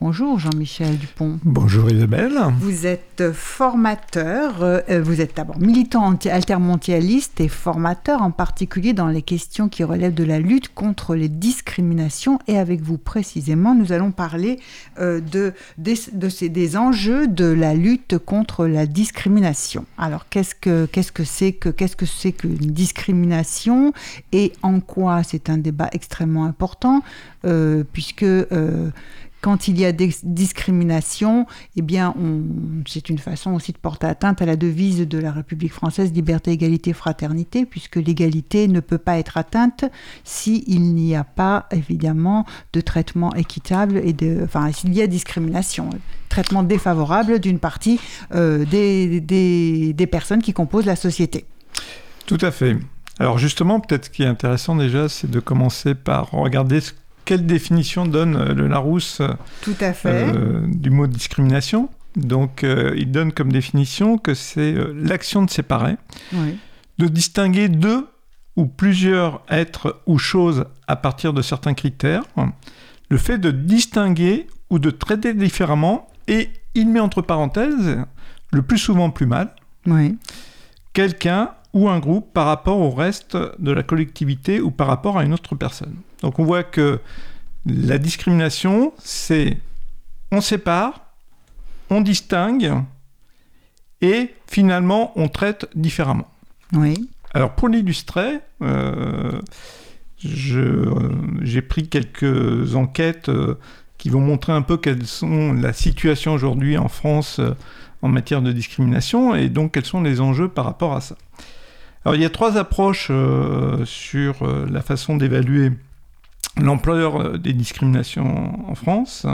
Bonjour Jean-Michel Dupont. Bonjour Isabelle. Vous êtes formateur, euh, vous êtes d'abord militant altermondialiste et formateur en particulier dans les questions qui relèvent de la lutte contre les discriminations. Et avec vous précisément, nous allons parler euh, de, des, de ces, des enjeux de la lutte contre la discrimination. Alors qu'est-ce que qu'est-ce que c'est que qu'est-ce que c'est qu'une discrimination et en quoi c'est un débat extrêmement important euh, puisque euh, quand il y a des discriminations, eh bien, c'est une façon aussi de porter atteinte à la devise de la République française, liberté, égalité, fraternité, puisque l'égalité ne peut pas être atteinte s'il n'y a pas, évidemment, de traitement équitable et de, enfin, s'il y a discrimination, traitement défavorable d'une partie euh, des personnes qui composent la société. Tout à fait. Alors justement, peut-être ce qui est intéressant déjà, c'est de commencer par regarder ce quelle définition donne euh, le Larousse Tout à fait. Euh, du mot discrimination? Donc, euh, il donne comme définition que c'est euh, l'action de séparer, Oui. de distinguer deux ou plusieurs êtres ou choses à partir de certains critères, le fait de distinguer ou de traiter différemment, et il met entre parenthèses, le plus souvent plus mal, Oui. quelqu'un ou un groupe par rapport au reste de la collectivité ou par rapport à une autre personne. Donc on voit que la discrimination, c'est on sépare, on distingue et finalement on traite différemment. Oui. Alors pour l'illustrer, euh, j'ai pris quelques enquêtes euh, qui vont montrer un peu quelles sont la situation aujourd'hui en France euh, en matière de discrimination et donc quels sont les enjeux par rapport à ça. Alors il y a trois approches sur la façon d'évaluer l'ampleur euh, des discriminations en France.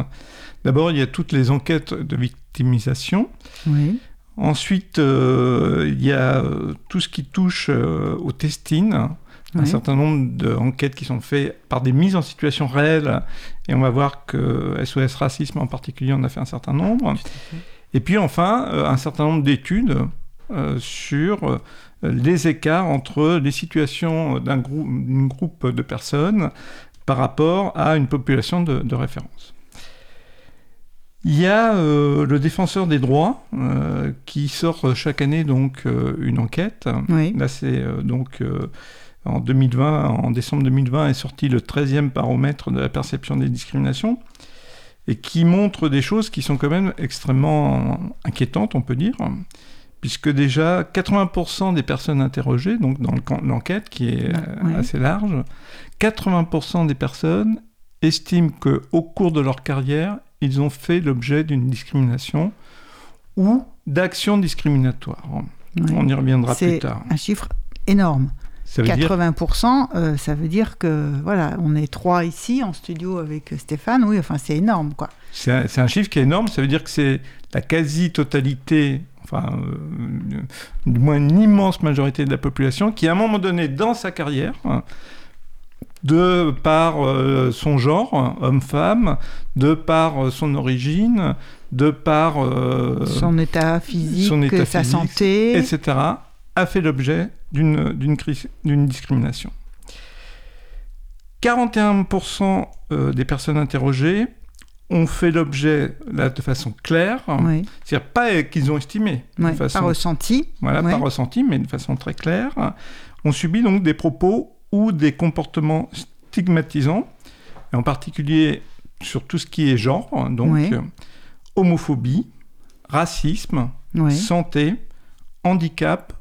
D'abord, il y a toutes les enquêtes de victimisation. Oui. Ensuite, euh, il y a euh, tout ce qui touche euh, au testing, un certain nombre d'enquêtes qui sont faites par des mises en situation réelles, et on va voir que SOS Racisme en particulier en a fait un certain nombre. Et puis enfin, euh, un certain nombre d'études sur les écarts entre les situations d'un grou- d'un groupe de personnes par rapport à une population de, de référence. Il y a euh, le défenseur des droits euh, qui sort chaque année donc euh, une enquête. Oui. Là, c'est donc en 2020, en décembre 2020, est sorti le 13e baromètre de la perception des discriminations et qui montre des choses qui sont quand même extrêmement inquiétantes, on peut dire, puisque déjà 80% des personnes interrogées, donc dans l'enquête qui est assez large, 80% des personnes estiment que au cours de leur carrière, ils ont fait l'objet d'une discrimination ou d'actions discriminatoires. Oui. On y reviendra C'est plus tard. un chiffre énorme. Ça veut dire 80%, euh, ça veut dire que voilà, on est trois ici en studio avec Stéphane. Oui, enfin c'est énorme quoi. C'est un, c'est un chiffre qui est énorme, ça veut dire que c'est la quasi-totalité, enfin, euh, du moins une immense majorité de la population qui, à un moment donné dans sa carrière, hein, de par euh, son genre, homme-femme, de par euh, son origine, de par euh, son état physique, son état sa physique, santé. etc., a fait l'objet d'une d'une cri- d'une discrimination. 41% euh, des personnes interrogées ont fait l'objet, là, de façon claire, Oui. c'est-à-dire pas qu'ils ont estimé, Ouais, de façon, ressenti. voilà, pas ressenti, mais de façon très claire, ont subi donc des propos ou des comportements stigmatisants, et en particulier sur tout ce qui est genre, donc Oui. euh, homophobie, racisme, Oui. santé, handicap,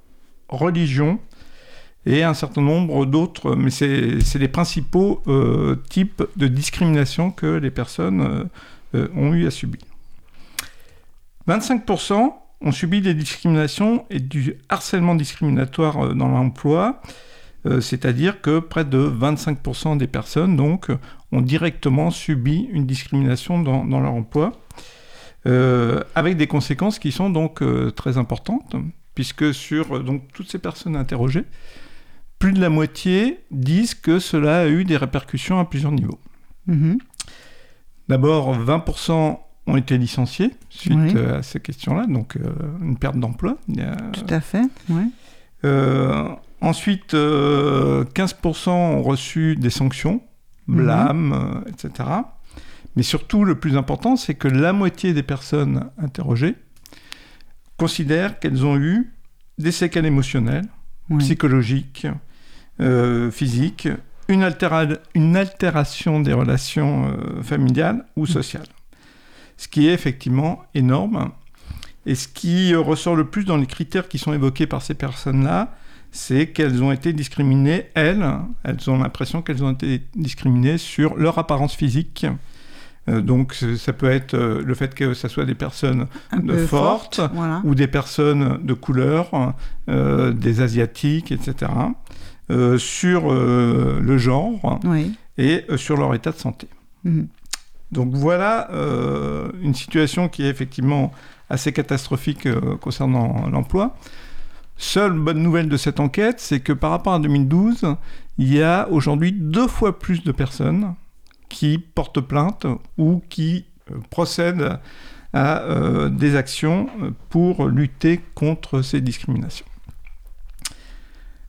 religion et un certain nombre d'autres, mais c'est les principaux euh, types de discrimination que les personnes euh, euh, ont eu à subir. 25% ont subi des discriminations et du harcèlement discriminatoire euh, dans l'emploi, euh, c'est-à-dire que près de 25% des personnes donc ont directement subi une discrimination dans, dans leur emploi, euh, avec des conséquences qui sont donc euh, très importantes, puisque sur donc toutes ces personnes interrogées, plus de la moitié disent que cela a eu des répercussions à plusieurs niveaux. Mhm. D'abord, 20% ont été licenciés suite Oui. à ces questions-là, donc euh, une perte d'emploi. Tout à fait. Euh, ensuite, euh, 15% ont reçu des sanctions, blâmes, euh, etc. Mais surtout, le plus important, c'est que la moitié des personnes interrogées considèrent qu'elles ont eu des séquelles émotionnelles, psychologiques, euh, physiques, une, altéra- une altération des relations euh, familiales ou sociales. Ce qui est effectivement énorme. Et ce qui euh, ressort le plus dans les critères qui sont évoqués par ces personnes-là, c'est qu'elles ont été discriminées, elles, elles ont l'impression qu'elles ont été discriminées sur leur apparence physique. Euh, donc ça peut être euh, le fait que ce soit des personnes de peu forte, forte. Voilà. ou des personnes de couleur, euh, des asiatiques, etc., sur le genre Oui. et sur leur état de santé. Mhm. Donc voilà une situation qui est effectivement assez catastrophique concernant l'emploi. Seule bonne nouvelle de cette enquête, c'est que par rapport à 2012, il y a aujourd'hui deux fois plus de personnes qui portent plainte ou qui euh, procèdent à euh, des actions euh, pour lutter contre ces discriminations.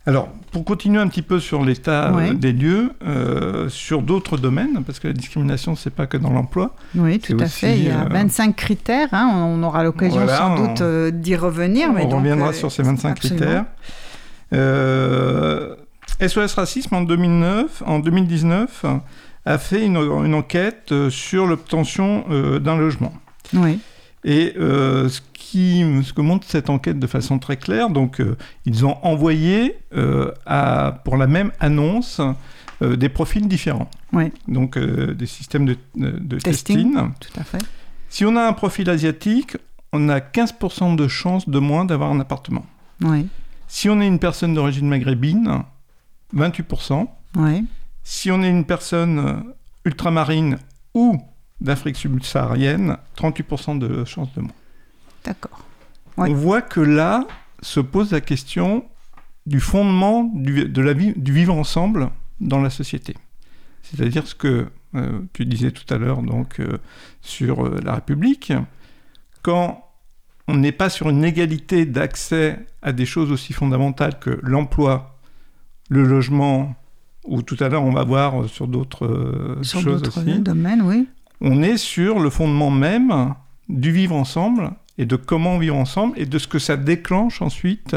Alors, pour continuer un petit peu sur l'état euh, Ouais. des lieux, euh, sur d'autres domaines, parce que la discrimination, c'est pas que dans l'emploi. Oui, tout à fait. Il y a aussi, euh, 25 critères. hein. On aura l'occasion Voilà, sans on- doute euh, d'y revenir. mais On donc, reviendra euh, sur ces 25 absolument. critères. SOS Racisme en 2009, en 2019 a fait une, une enquête sur l'obtention d'un logement. Oui. Et euh, ce, qui, ce que montre cette enquête de façon très claire, donc euh, ils ont envoyé euh, à, pour la même annonce des profils différents. Donc des systèmes de, de Testing. testing. Tout à fait. Si on a un profil asiatique, on a 15% de chances de moins d'avoir un appartement. Si on est une personne d'origine maghrébine, 28%. Oui. Si on est une personne ultramarine ou d'Afrique subsaharienne, 38% de chances de moins. D'accord. Ouais. On voit que là se pose la question du fondement du, de la vie, du vivre ensemble dans la société. C'est-à-dire ce que euh, tu disais tout à l'heure donc euh, sur euh, la République, quand on n'est pas sur une égalité d'accès à des choses aussi fondamentales que l'emploi, le logement, ou tout à l'heure on va voir sur d'autres Sur choses d'autres aussi, domaines, oui. On est sur le fondement même du vivre ensemble et de comment vivre ensemble et de ce que ça déclenche ensuite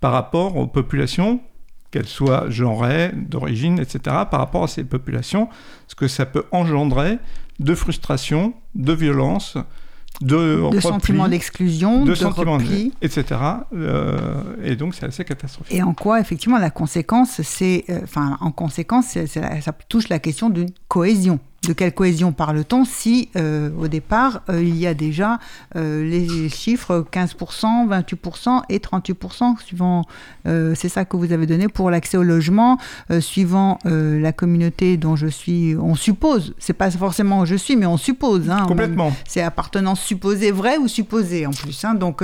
par rapport aux populations, qu'elles soient genrées, d'origine, etc., par rapport à ces populations, ce que ça peut engendrer de frustration, de violence, de, De sentiments d'exclusion, de de, sentiments, repli. etc. Euh, et donc c'est assez catastrophique. Et en quoi, effectivement, la conséquence, c'est, euh, enfin, en conséquence, ça touche la question d'une cohésion. De quelle cohésion parle-t-on si, euh, au départ, euh, il y a déjà euh, les chiffres 15%, 28% et 38%, suivant, c'est ça que vous avez donné pour l'accès au logement, suivant la communauté dont je suis, on suppose, c'est pas forcément je suis, mais on suppose. hein, Complètement. c'est appartenance supposée vraie ou supposée en plus. hein. donc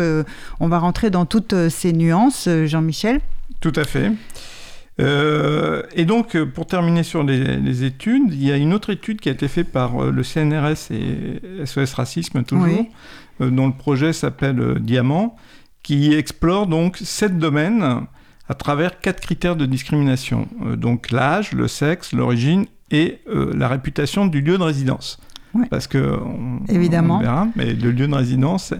on va rentrer dans toutes ces nuances, Jean-Michel. Tout à fait. Euh, et donc, euh, pour terminer sur les, les études, il y a une autre étude qui a été faite par euh, le CNRS et SOS Racisme, toujours, Oui. euh, dont le projet s'appelle Diamant, qui explore donc sept domaines à travers quatre critères de discrimination. Euh, donc l'âge, le sexe, l'origine et la réputation du lieu de résidence. Ouais. Parce que, on, Évidemment. on verra, mais le lieu de résidence,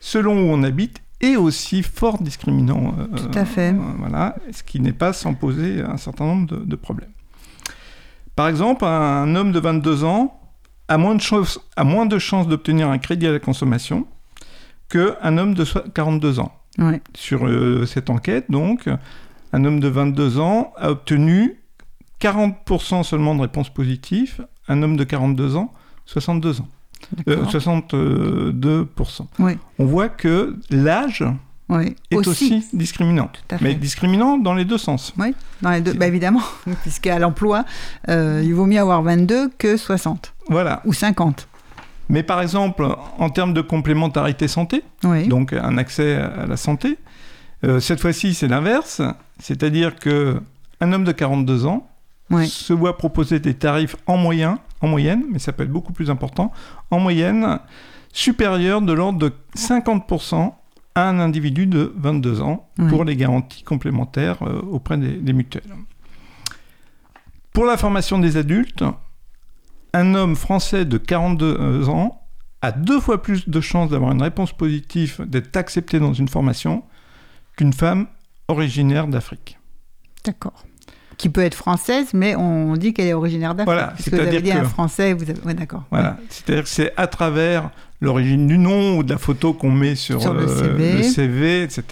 selon où on habite, est aussi fort discriminant. euh, Tout à fait. euh, voilà, ce qui n'est pas sans poser un certain nombre de, de problèmes. Par exemple, un homme de 22 ans a moins de, chances- a moins de chances d'obtenir un crédit à la consommation qu'un homme de so- 42 ans. Ouais. Sur euh, cette enquête, donc, un homme de 22 ans a obtenu 40% seulement de réponses positives, un homme de 42 ans, 62 ans. Euh, D'accord. 62%. Oui. On voit que l'âge Oui. est aussi, discriminant. Mais discriminant dans les deux sens. Oui, dans les deux, bah, évidemment, puisqu'à l'emploi, euh, il vaut mieux avoir 22 que 60 Voilà. ou 50. Mais par exemple, en termes de complémentarité santé, Oui. donc un accès à la santé, euh, cette fois-ci c'est l'inverse, c'est-à-dire que un homme de 42 ans se voit proposer des tarifs en, moyen, en moyenne, mais ça peut être beaucoup plus important, en moyenne supérieurs de l'ordre de 50% à un individu de 22 ans Oui. pour les garanties complémentaires euh, auprès des, des mutuelles. Pour la formation des adultes, un homme français de 42 ans a deux fois plus de chances d'avoir une réponse positive, d'être accepté dans une formation, qu'une femme originaire d'Afrique. D'accord. Qui peut être française, mais on dit qu'elle est originaire d'Afrique. Voilà, Puisque vous avez dit un que- français, vous avez... ouais, d'accord. Voilà, c'est-à-dire que c'est à travers l'origine du nom ou de la photo qu'on met sur, Sur le euh, CV. le CV, etc.,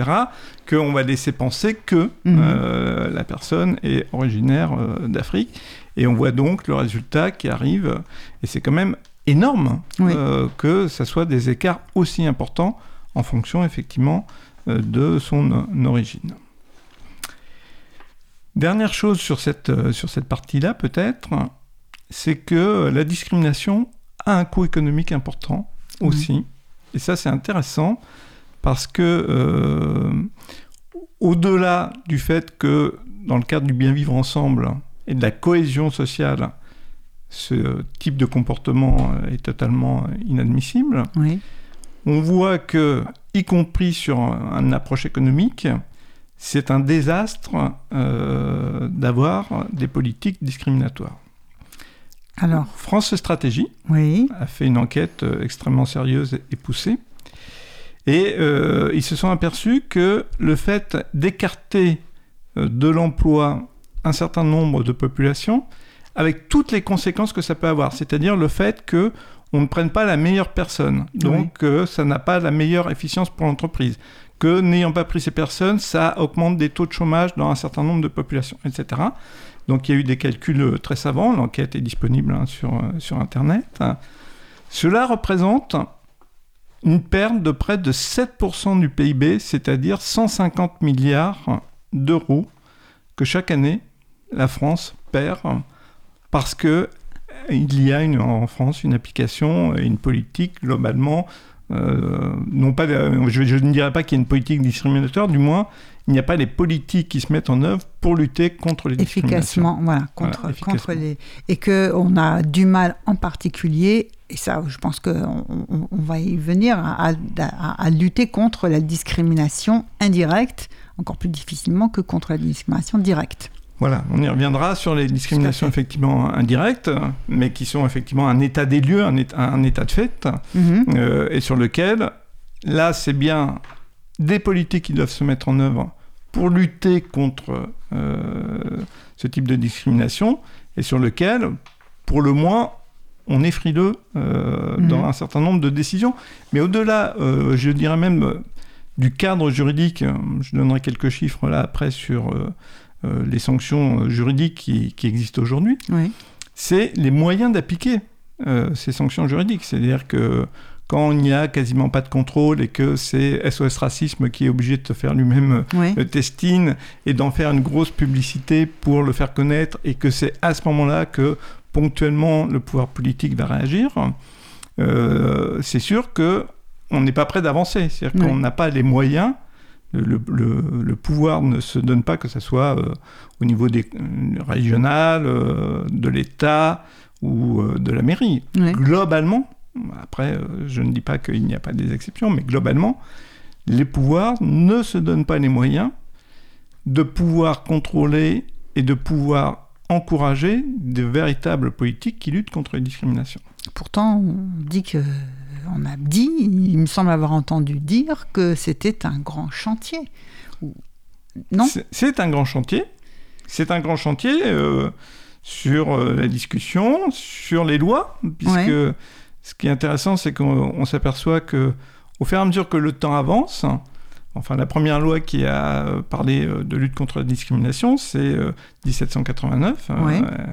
qu'on va laisser penser que Mhm. euh, la personne est originaire euh, d'Afrique. Et on voit donc le résultat qui arrive, et c'est quand même énorme Oui. que ça soit des écarts aussi importants en fonction effectivement de son origine. Dernière chose sur cette, euh, sur cette partie-là peut-être, c'est que la discrimination a un coût économique important aussi. Et ça c'est intéressant parce que euh, au-delà du fait que dans le cadre du bien vivre ensemble et de la cohésion sociale, ce type de comportement est totalement inadmissible. Oui. On voit que, y compris sur un- une approche économique, c'est un désastre euh, d'avoir des politiques discriminatoires. Alors, France Stratégie oui. a fait une enquête euh, extrêmement sérieuse et poussée. Et euh, ils se sont aperçus que le fait d'écarter de l'emploi un certain nombre de populations, avec toutes les conséquences que ça peut avoir, c'est-à-dire le fait que on ne prenne pas la meilleure personne, donc euh, ça n'a pas la meilleure efficience pour l'entreprise, que n'ayant pas pris ces personnes, ça augmente des taux de chômage dans un certain nombre de populations, etc. Donc il y a eu des calculs euh, très savants, l'enquête est disponible hein, sur, euh, sur Internet. Cela représente une perte de près de 7% du PIB, c'est-à-dire 150 milliards d'euros que chaque année la France perd parce que il y a en France une application et une politique globalement euh, non pas de- je, je ne dirais pas qu'il y a une politique discriminatoire du moins il n'y a pas les politiques qui se mettent en œuvre pour lutter contre les discriminations efficacement, voilà, contre, Voilà, efficacement. contre les et que on a du mal en particulier et ça, je pense que on, on- on va y venir à, à- à lutter contre la discrimination indirecte, encore plus difficilement que contre la discrimination directe. Voilà, on y reviendra sur les discriminations effectivement indirectes, mais qui sont effectivement un état des lieux, un état, un état de fait, Mhm. euh, et sur lequel, là, c'est bien des politiques qui doivent se mettre en œuvre pour lutter contre euh, ce type de discrimination, et sur lequel, pour le moins, on est frileux euh, Mhm. dans un certain nombre de décisions. Mais au-delà, euh, je dirais même, euh, du cadre juridique, je donnerai quelques chiffres là après sur les sanctions euh, juridiques qui, qui existent aujourd'hui Oui. c'est les moyens d'appliquer euh, ces sanctions juridiques. C'est-à-dire que quand il n'y a quasiment pas de contrôle et que c'est SOS Racisme qui est obligé de faire lui-même Oui. le testing et d'en faire une grosse publicité pour le faire connaître et que c'est à ce moment-là que ponctuellement le pouvoir politique va réagir, euh, c'est sûr que on n'est pas prêt d'avancer. C'est-à-dire qu'on n'a pas les moyens. Le, le- le- le pouvoir ne se donne pas que ce soit euh, au niveau des, euh, régional, euh, de l'État ou de la mairie. Globalement, après, je ne dis pas qu'il n'y a pas des exceptions, mais globalement, les pouvoirs ne se donnent pas les moyens de pouvoir contrôler et de pouvoir encourager de véritables politiques qui luttent contre les discriminations. Pourtant, on dit que on a dit, il me semble avoir entendu dire que c'était un grand chantier. Non C'est- un grand chantier. C'est un grand chantier euh, sur euh, la discussion, sur les lois, puisque Ouais. ce qui est intéressant, c'est qu'on on s'aperçoit que au fur et à mesure que le temps avance, enfin la première loi qui a parlé euh, de lutte contre la discrimination, c'est euh, 1789, euh, Ouais. euh,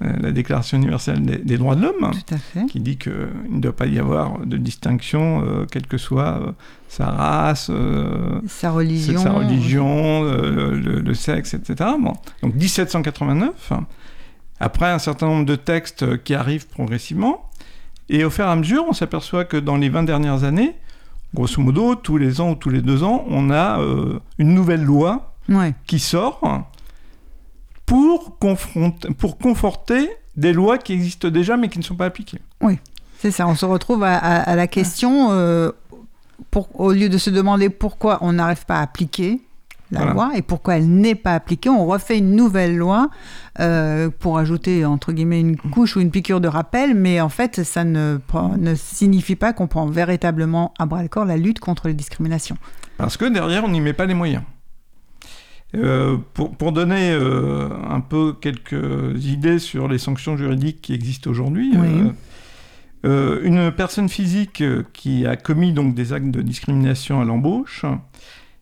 la Déclaration universelle des, des droits de l'homme fait. qui dit qu'il ne doit pas y avoir de distinction, euh, quelle que soit euh, sa race, euh, Sa religion. sa religion, euh, le, le sexe, etc. Bon. Donc 1789, après un certain nombre de textes qui arrivent progressivement, et au fur et à mesure, on s'aperçoit que dans les 20 dernières années, grosso modo, tous les ans ou tous les deux ans, on a euh, une nouvelle loi Ouais. qui sort confronter, pour conforter des lois qui existent déjà mais qui ne sont pas appliquées. Oui, c'est ça. On se retrouve à, la question, euh, pour, au lieu de se demander pourquoi on n'arrive pas à appliquer la loi et pourquoi elle n'est pas appliquée, on refait une nouvelle loi euh, pour ajouter entre guillemets une couche ou une piqûre de rappel, mais en fait ça ne, ne signifie pas qu'on prend véritablement à bras le corps la lutte contre les discriminations. Parce que derrière on n'y met pas les moyens. Euh, pour, pour, donner euh, un peu quelques idées sur les sanctions juridiques qui existent aujourd'hui, euh, une personne physique qui a commis donc des actes de discrimination à l'embauche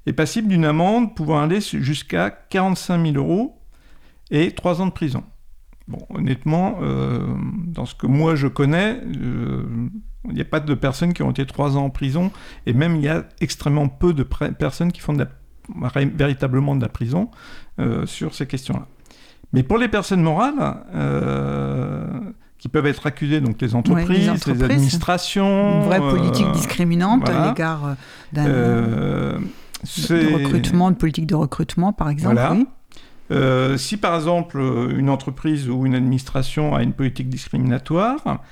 est passible d'une amende pouvant aller jusqu'à 45 000 euros et 3 ans de prison. Bon, honnêtement, dans ce que moi je connais, il n'y a pas de personnes qui ont été 3 ans en prison, et même il y a extrêmement peu de personnes qui font de la véritablement de la prison euh, sur ces questions-là. Mais pour les personnes morales, euh, qui peuvent être accusées, donc les entreprises, les, administrations... Une vraie politique euh, discriminante à l'égard d'un recrutement, de politique de recrutement, par exemple. si par exemple une entreprise ou une administration a une politique discriminatoire,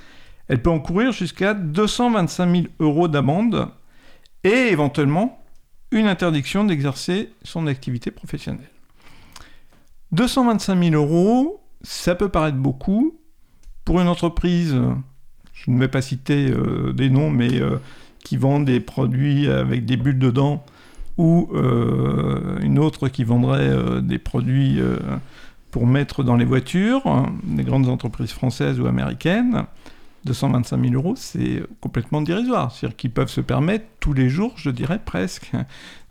elle peut encourir jusqu'à 225 000 euros d'amende et éventuellement une interdiction d'exercer son activité professionnelle. 225 000 euros, ça peut paraître beaucoup. Pour une entreprise, je ne vais pas citer euh, des noms, mais euh, qui vend des produits avec des bulles dedans, ou euh, une autre qui vendrait des produits pour mettre dans les voitures, hein, des grandes entreprises françaises ou américaines, 225 000 euros, c'est complètement dérisoire. C'est-à-dire qu'ils peuvent se permettre tous les jours, je dirais presque,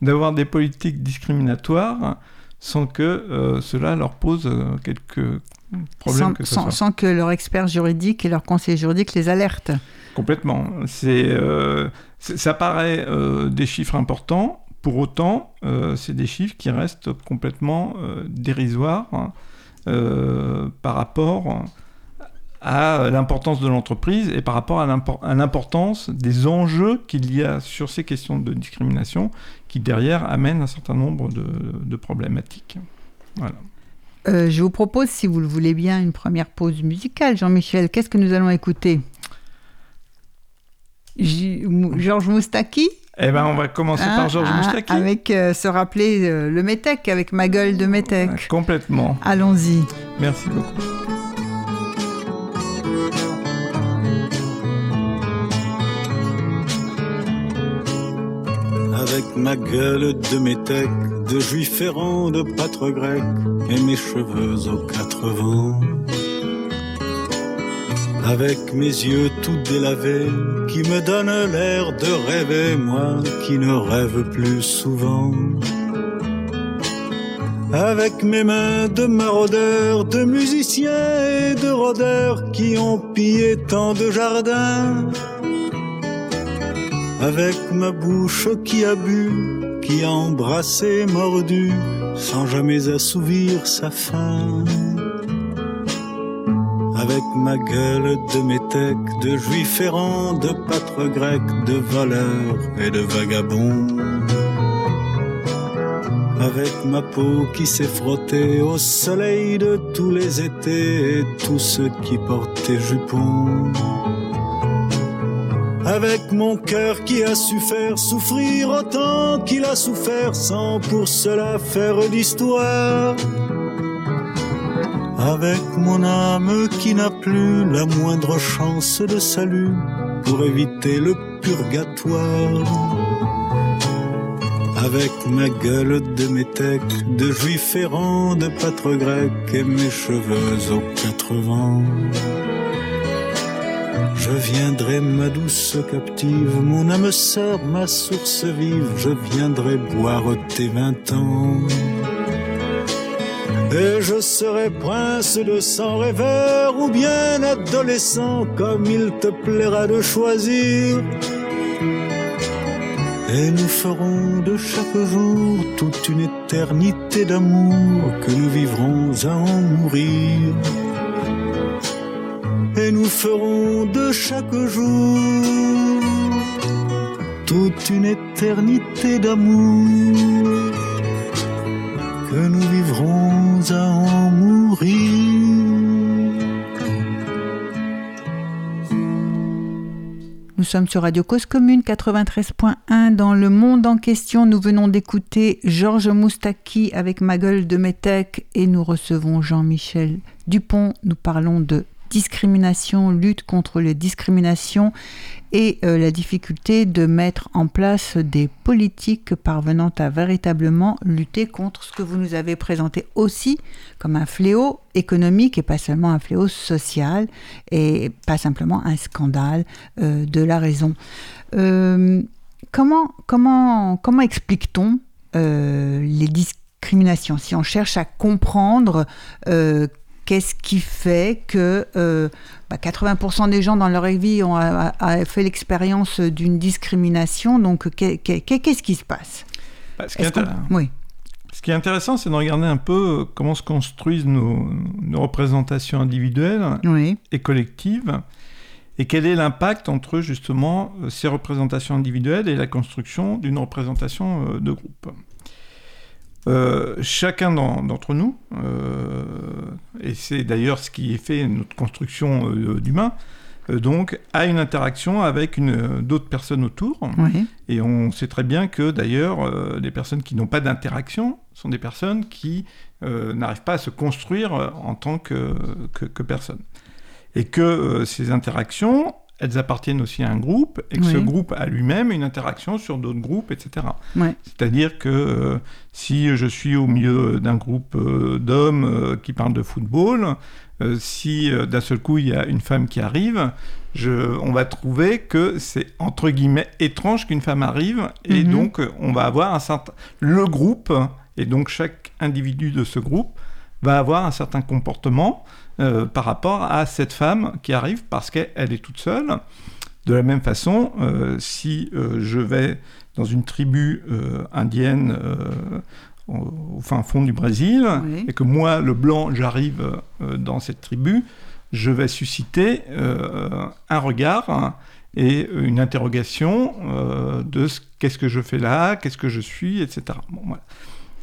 d'avoir des politiques discriminatoires sans que euh, cela leur pose euh, quelques problèmes. Sans que, sans, que leur expert juridique et leur conseiller juridique les alertent. Complètement. C'est, euh, ça paraît des chiffres importants. Pour autant, c'est des chiffres qui restent complètement dérisoires hein, par rapport à l'importance de l'entreprise et par rapport à l'importance des enjeux qu'il y a sur ces questions de discrimination qui derrière amènent un certain nombre de, problématiques. Voilà. Euh, je vous propose, si vous le voulez bien, une première pause musicale. Jean-Michel, qu'est-ce que nous allons écouter? Georges Moustaki? Eh ben, on va commencer par ah, Georges ah, Moustaki. Avec euh, se rappeler euh, le Métèque, avec ma gueule de Métèque. complètement. Allons-y. Merci beaucoup. Avec ma gueule de métèque, de juif errant, de pâtre grec, et mes cheveux aux quatre vents. Avec mes yeux tout délavés, qui me donnent l'air de rêver, moi qui ne rêve plus souvent. Avec mes mains de maraudeurs, de musiciens et de rôdeurs qui ont pillé tant de jardins avec ma bouche qui a bu, qui a embrassé, mordu, sans jamais assouvir sa faim. Avec ma gueule de métèque, de juif errant, de pâtre grec, de voleur et de vagabond. Avec ma peau qui s'est frottée au soleil de tous les étés et tous ceux qui portaient jupons avec mon cœur qui a su faire souffrir autant qu'il a souffert sans pour cela faire d'histoire. Avec mon âme qui n'a plus la moindre chance de salut pour éviter le purgatoire. Avec ma gueule de métèque, de juif errant, de pâtre grec et mes cheveux aux quatre vents. Je viendrai ma douce captive, mon âme sœur, ma source vive, je viendrai boire tes vingt ans. Et je serai prince de sang rêveur ou bien adolescent comme il te plaira de choisir. Et nous ferons de chaque jour toute une éternité d'amour que nous vivrons à en mourir et nous ferons de chaque jour toute une éternité d'amour que nous vivrons à en mourir. Sommes sur Radio Cause Commune 93.1 dans le monde en question. Nous venons d'écouter Georges Moustaki avec Ma gueule de Métèque et nous recevons Jean-Michel Dupont. Nous parlons de discrimination, lutte contre les discriminations et euh, la difficulté de mettre en place des politiques parvenant à véritablement lutter contre ce que vous nous avez présenté aussi comme un fléau économique et pas seulement un fléau social et pas simplement un scandale euh, de la raison. Euh, comment comment, comment explique-t-on les discriminations? Si on cherche à comprendre Qu'est-ce qui fait que 80% euh, bah, des gens dans leur vie ont fait l'expérience d'une discrimination Donc, qu'est-ce qui se passe? Bah, ce, qui oui. ce, qui est intéressant, c'est de regarder un peu euh, comment se construisent nos, représentations individuelles et collectives, et quel est l'impact entre justement euh, ces représentations individuelles et la construction d'une représentation de groupe. Euh, chacun d'entre nous, euh, et c'est d'ailleurs ce qui fait notre construction euh, d'humain, donc a une interaction avec d'autres personnes autour. Et on sait très bien que d'ailleurs, les personnes qui n'ont pas d'interaction sont des personnes qui n'arrivent pas à se construire en tant que, que, que personne. Et que ces interactions, elles appartiennent aussi à un groupe et que ce groupe a lui-même une interaction sur d'autres groupes, etc. C'est-à-dire que euh, si je suis au milieu d'un groupe euh, d'hommes euh, qui parlent de football, si d'un seul coup il y a une femme qui arrive, je, on va trouver que c'est entre guillemets étrange qu'une femme arrive et mhm. donc on va avoir un certain le groupe et donc chaque individu de ce groupe va avoir un certain comportement euh, par rapport à cette femme qui arrive parce qu'elle est toute seule. De la même façon, euh, si euh, je vais dans une tribu indienne au, fin fond du Brésil, et que moi, le blanc, j'arrive dans cette tribu, je vais susciter un regard et une interrogation de qu'est-ce que je fais là, qu'est-ce que je suis, etc.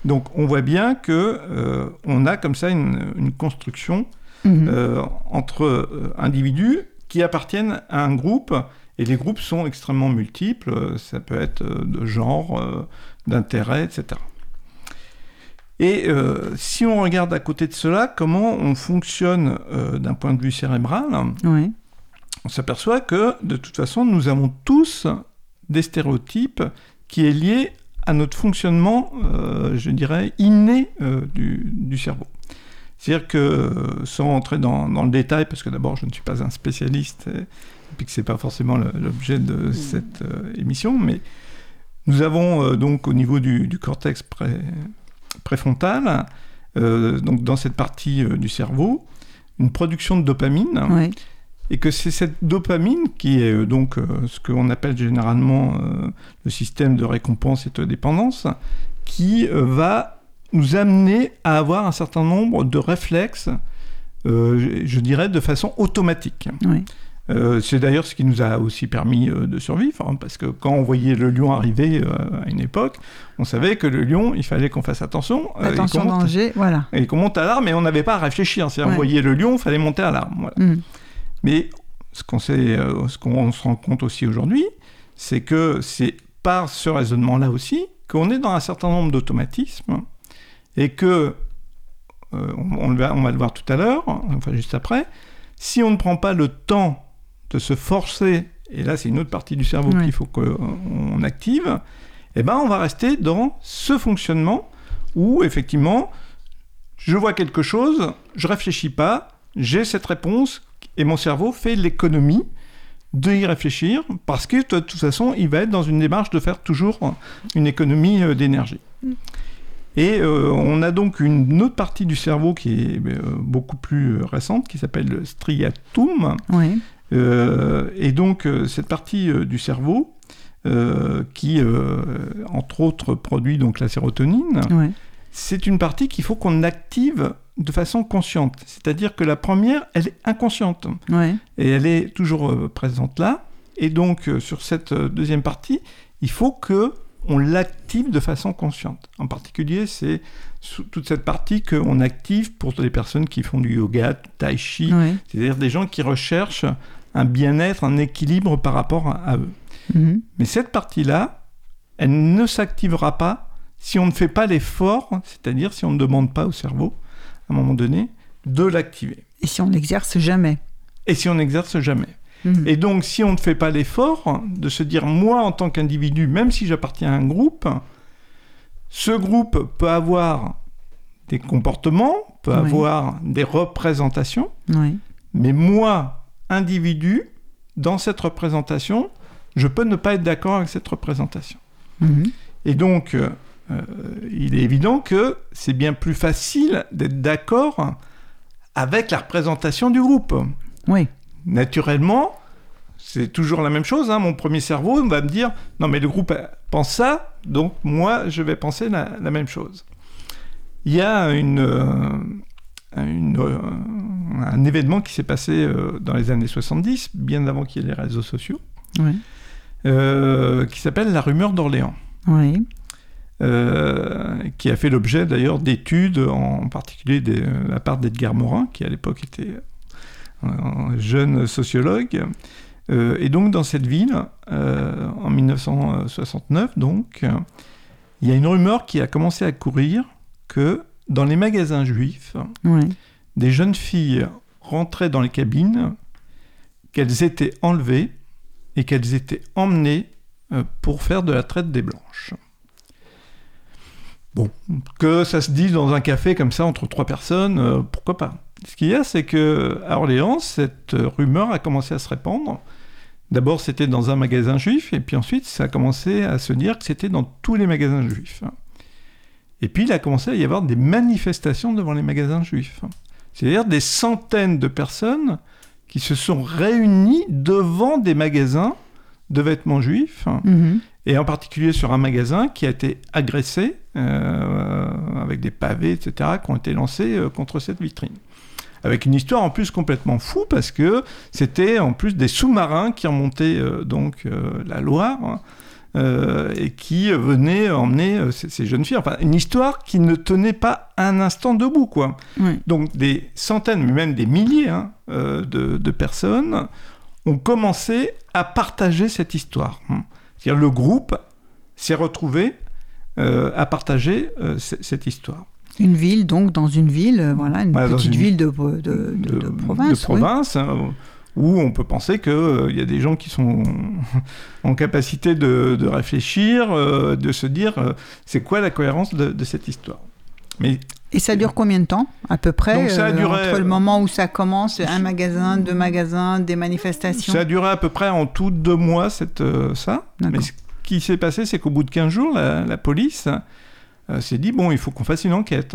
Donc on voit bien que on a comme ça une construction Mhm. Euh, entre euh, individus qui appartiennent à un groupe. Et les groupes sont extrêmement multiples. Ça peut être euh, de genre, d'intérêt, etc. Et si on regarde à côté de cela, comment on fonctionne d'un point de vue cérébral, on s'aperçoit que de toute façon, nous avons tous des stéréotypes qui est lié à notre fonctionnement, je dirais, inné du, cerveau. C'est-à-dire que, sans entrer dans, le détail, parce que d'abord je ne suis pas un spécialiste, et, puis que ce n'est pas forcément l'objet de mmh. cette euh, émission, mais nous avons euh, donc au niveau du, cortex préfrontal, euh, donc dans cette partie du cerveau, une production de dopamine. Et que c'est cette dopamine qui est donc ce qu'on appelle généralement le système de récompense et de dépendance, qui va nous amener à avoir un certain nombre de réflexes, euh, je dirais, de façon automatique. Euh, c'est d'ailleurs ce qui nous a aussi permis euh, de survivre, hein, parce que quand on voyait le lion arriver à une époque, on savait que le lion, il fallait qu'on fasse attention. Attention, danger, voilà. Et qu'on monte à l'arbre, mais on n'avait pas à réfléchir. Si on voyait le lion, il fallait monter à l'arbre. Mm. Mais ce qu'on ce qu'on se rend compte aussi aujourd'hui, c'est que c'est par ce raisonnement-là aussi qu'on est dans un certain nombre d'automatismes et que, euh, on, va, on, va, le voir tout à l'heure, enfin juste après, si on ne prend pas le temps de se forcer, et là c'est une autre partie du cerveau qu'il faut qu'on active, eh ben on va rester dans ce fonctionnement où effectivement, je vois quelque chose, je réfléchis pas, j'ai cette réponse, et mon cerveau fait l'économie de y réfléchir, parce que de toute façon, il va être dans une démarche de faire toujours une économie euh, d'énergie. Et euh, on a donc une autre partie du cerveau qui est euh, beaucoup plus récente, qui s'appelle le striatum. Euh, et donc cette partie du cerveau, qui entre autres produit donc la sérotonine, c'est une partie qu'il faut qu'on active de façon consciente. C'est-à-dire que la première, elle est inconsciente. Et elle est toujours présente là. Et donc sur cette deuxième partie, il faut que on l'active de façon consciente. En particulier, c'est toute cette partie qu'on active pour les personnes qui font du yoga, du tai chi, c'est-à-dire des gens qui recherchent un bien-être, un équilibre par rapport à, eux. Mhm. Mais cette partie-là, elle ne s'activera pas si on ne fait pas l'effort, c'est-à-dire si on ne demande pas au cerveau, à un moment donné, de l'activer. Et si on n'exerce jamais Et si on n'exerce jamais. Mhm. Et donc, si on ne fait pas l'effort de se dire, moi, en tant qu'individu, même si j'appartiens à un groupe, ce groupe peut avoir des comportements, peut Oui. avoir des représentations, Oui. mais moi, individu, dans cette représentation, je peux ne pas être d'accord avec cette représentation. Mhm. Et donc, euh, euh, il est évident que c'est bien plus facile d'être d'accord avec la représentation du groupe. Oui. Naturellement, c'est toujours la même chose. hein. Mon premier cerveau va me dire non, mais le groupe pense ça, donc moi, je vais penser la, la même chose. Il y a une, euh, une, euh, un événement qui s'est passé euh, dans les années 70, bien avant qu'il y ait les réseaux sociaux, Oui. qui s'appelle la rumeur d'Orléans. Oui. qui a fait l'objet d'ailleurs d'études, en particulier de la part d'Edgar Morin, qui à l'époque était un jeune sociologue. Euh, et donc dans cette ville, euh, en 1969, donc, il y a une rumeur qui a commencé à courir que dans les magasins juifs, Oui. des jeunes filles rentraient dans les cabines, qu'elles étaient enlevées et qu'elles étaient emmenées euh, pour faire de la traite des blanches. Bon, que ça se dise dans un café comme ça entre trois personnes, euh, pourquoi pas? Ce qu'il y a, c'est que à Orléans, cette rumeur a commencé à se répandre. D'abord, c'était dans un magasin juif, et puis ensuite, ça a commencé à se dire que c'était dans tous les magasins juifs. Et puis, il a commencé à y avoir des manifestations devant les magasins juifs. C'est-à-dire des centaines de personnes qui se sont réunies devant des magasins de vêtements juifs, Mhm. et en particulier sur un magasin qui a été agressé euh, avec des pavés, etc., qui ont été lancés euh, contre cette vitrine. Avec une histoire en plus complètement fou parce que c'était en plus des sous-marins qui remontaient euh, donc euh, la Loire hein, euh, et qui venaient emmener euh, ces, ces jeunes filles. Enfin, une histoire qui ne tenait pas un instant debout, quoi. Oui. Donc des centaines, mais même des milliers hein, de, de personnes ont commencé à partager cette histoire. hein. C'est-à-dire le groupe s'est retrouvé euh, à partager euh, cette histoire. Une ville, donc, dans une ville, euh, voilà, une petite une- ville de, de, de- de- de province. de province, hein, où on peut penser qu'il y a des gens qui sont en capacité de, de réfléchir, euh, de se dire euh, c'est quoi la cohérence de, de cette histoire. Mais. Et ça dure combien de temps, à peu près Donc, ça a euh, duré- Entre le moment où ça commence, un magasin, deux magasins, des manifestations? Ça a duré à peu près en tout deux mois, cette, euh, ça. Mais ce qui s'est passé, c'est qu'au bout de 15 jours, la, la police euh, s'est dit, bon, il faut qu'on fasse une enquête.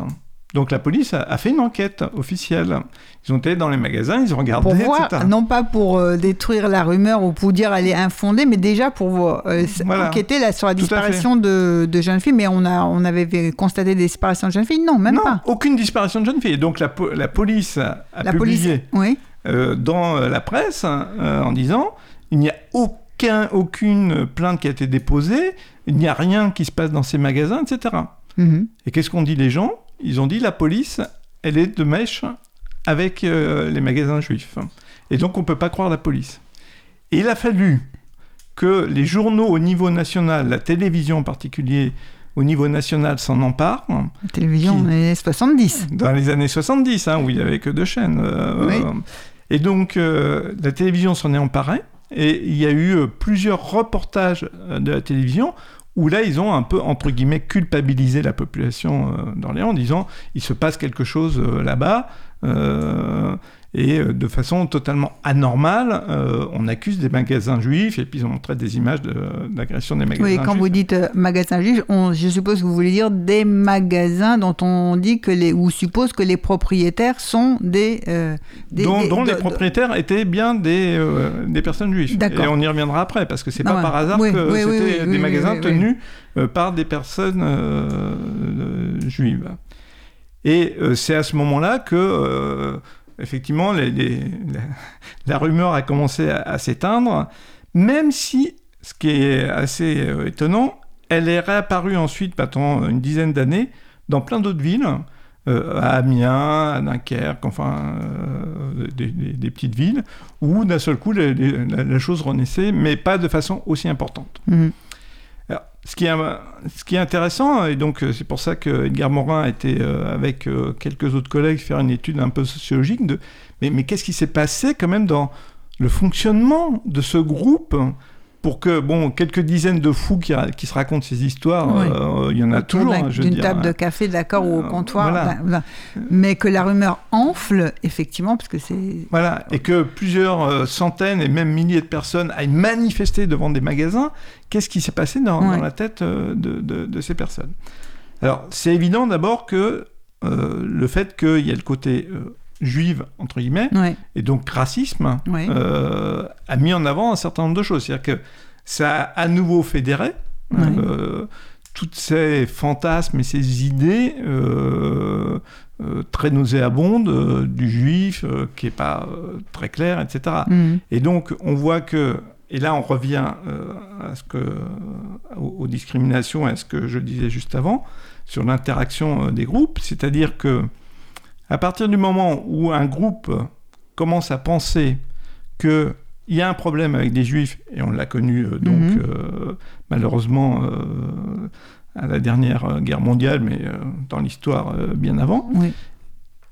Donc la police a, fait une enquête officielle. Ils ont été dans les magasins, ils ont regardé, Pour voir, etc. non pas pour euh, détruire la rumeur ou pour dire elle est infondée, mais déjà pour euh, Voilà. enquêter là, sur la disparition de, de jeunes filles. Mais on, a, on avait constaté des disparitions de jeunes filles Non, même non, pas. aucune disparition de jeune fille. Et donc la, po- la police a, La police, publié oui. euh, dans euh, la presse euh, en disant, il n'y a aucun, aucune plainte qui a été déposée, il n'y a rien qui se passe dans ces magasins, etc. Mhm. Et qu'est-ce qu'ont dit les gens? Ils ont dit la police, elle est de mèche avec euh, les magasins juifs. Et donc on ne peut pas croire la police. Et il a fallu que les journaux au niveau national, la télévision en particulier au niveau national s'en emparent, La télévision Qui- dans les années 70. dans les années 70, hein, où il n'y avait que deux chaînes. euh, Oui. euh, et donc la télévision s'en est emparée, et il y a eu plusieurs reportages de la télévision où là, ils ont un peu, entre guillemets, culpabilisé la population euh, d'Orléans en disant il se passe quelque chose euh, là-bas. Et euh, de façon totalement anormale, euh, on accuse des magasins juifs, et puis ils ont montré des images de- d'agression des magasins Oui, quand juifs. vous dites euh, magasin juif, on- je suppose que vous voulez dire des magasins dont on dit que les, ou suppose que les propriétaires sont des. euh, des- dont, des- dont de- les propriétaires étaient bien des, euh, des personnes juives. D'accord. Et on y reviendra après, parce que c'est Ah pas ouais. par hasard Oui, que oui, c'était oui, des magasins tenus par des personnes juives. Et c'est à ce moment-là que, effectivement, la, rumeur a commencé à, s'éteindre, même si, ce qui est assez euh, étonnant, elle est réapparue ensuite, pendant une dizaine d'années, dans plein d'autres villes, euh, à Amiens, à Dunkerque, enfin, euh, des, petites villes, où d'un seul coup la, chose renaissait, mais pas de façon aussi importante. Mhm. Ce, qui est, intéressant, et donc euh, c'est pour ça que Edgar Morin a été, euh, avec euh, quelques autres collègues, faire une étude un peu sociologique de mais qu'est-ce qui s'est passé quand même dans le fonctionnement de ce groupe pour que, bon, quelques dizaines de fous qui, se racontent ces histoires, Oui. euh, il y en a Autour toujours, d'un- hein, d'une table hein. de café, d'accord, ou au Euh, comptoir. voilà. ben, voilà. Mais que la rumeur enfle, effectivement, parce que c'est. Voilà, et que plusieurs euh, centaines et même milliers de personnes aillent manifester devant des magasins, qu'est-ce qui s'est passé dans, Ouais. dans la tête euh, de, de- de ces personnes? Alors, c'est évident d'abord que euh, le fait qu'il y ait le côté euh, juive, entre guillemets, Ouais, et donc racisme, ouais. euh, a mis en avant un certain nombre de choses. C'est-à-dire que ça a à nouveau fédéré Ouais. euh, toutes ces fantasmes et ces idées euh, très nauséabondes du juif qui est pas très clair, etc. Mhm. Et donc on voit que et là on revient euh, à ce que aux, aux discriminations et à ce que je disais juste avant sur l'interaction euh, des groupes, c'est-à-dire que à partir du moment où un groupe commence à penser que il y a un problème avec des juifs, et on l'a connu euh, donc Mhm. euh, malheureusement euh, à la dernière guerre mondiale, mais dans l'histoire bien avant, Oui.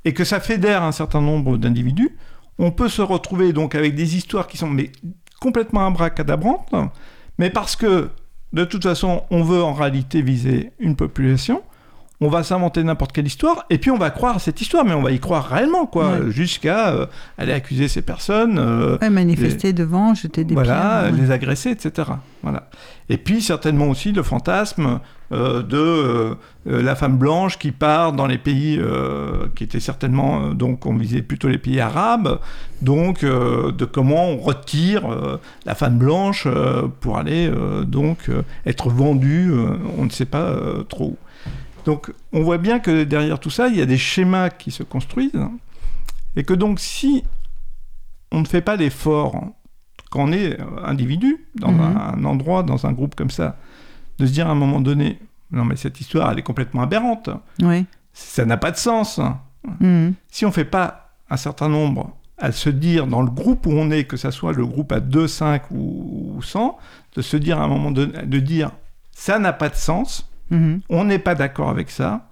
et que ça fédère un certain nombre d'individus, on peut se retrouver donc avec des histoires qui sont mais, complètement abracadabrantes, mais parce que de toute façon on veut en réalité viser une population, on va s'inventer n'importe quelle histoire, et puis on va croire à cette histoire, mais on va y croire réellement, quoi, Ouais. jusqu'à euh, aller accuser ces personnes, euh, Ouais, manifester devant, jeter des voilà, pierres. ouais. les agresser, etc. Voilà. Et puis certainement aussi le fantasme euh, de la femme blanche qui part dans les pays qui étaient certainement donc on visait plutôt les pays arabes, donc de comment on retire la femme blanche pour aller donc être vendue, on ne sait pas trop où. Donc on voit bien que derrière tout ça, il y a des schémas qui se construisent et que donc si on ne fait pas l'effort quand on est euh, individu dans Mhm. un, un endroit, dans un groupe comme ça, de se dire à un moment donné, non mais cette histoire elle est complètement aberrante, Oui. ça n'a pas de sens. Mhm. Si on fait pas un certain nombre à se dire dans le groupe où on est, que ça soit le groupe à 2, 5 ou, ou 100, de se dire à un moment donné, de dire ça n'a pas de sens, Mhm. on n'est pas d'accord avec ça.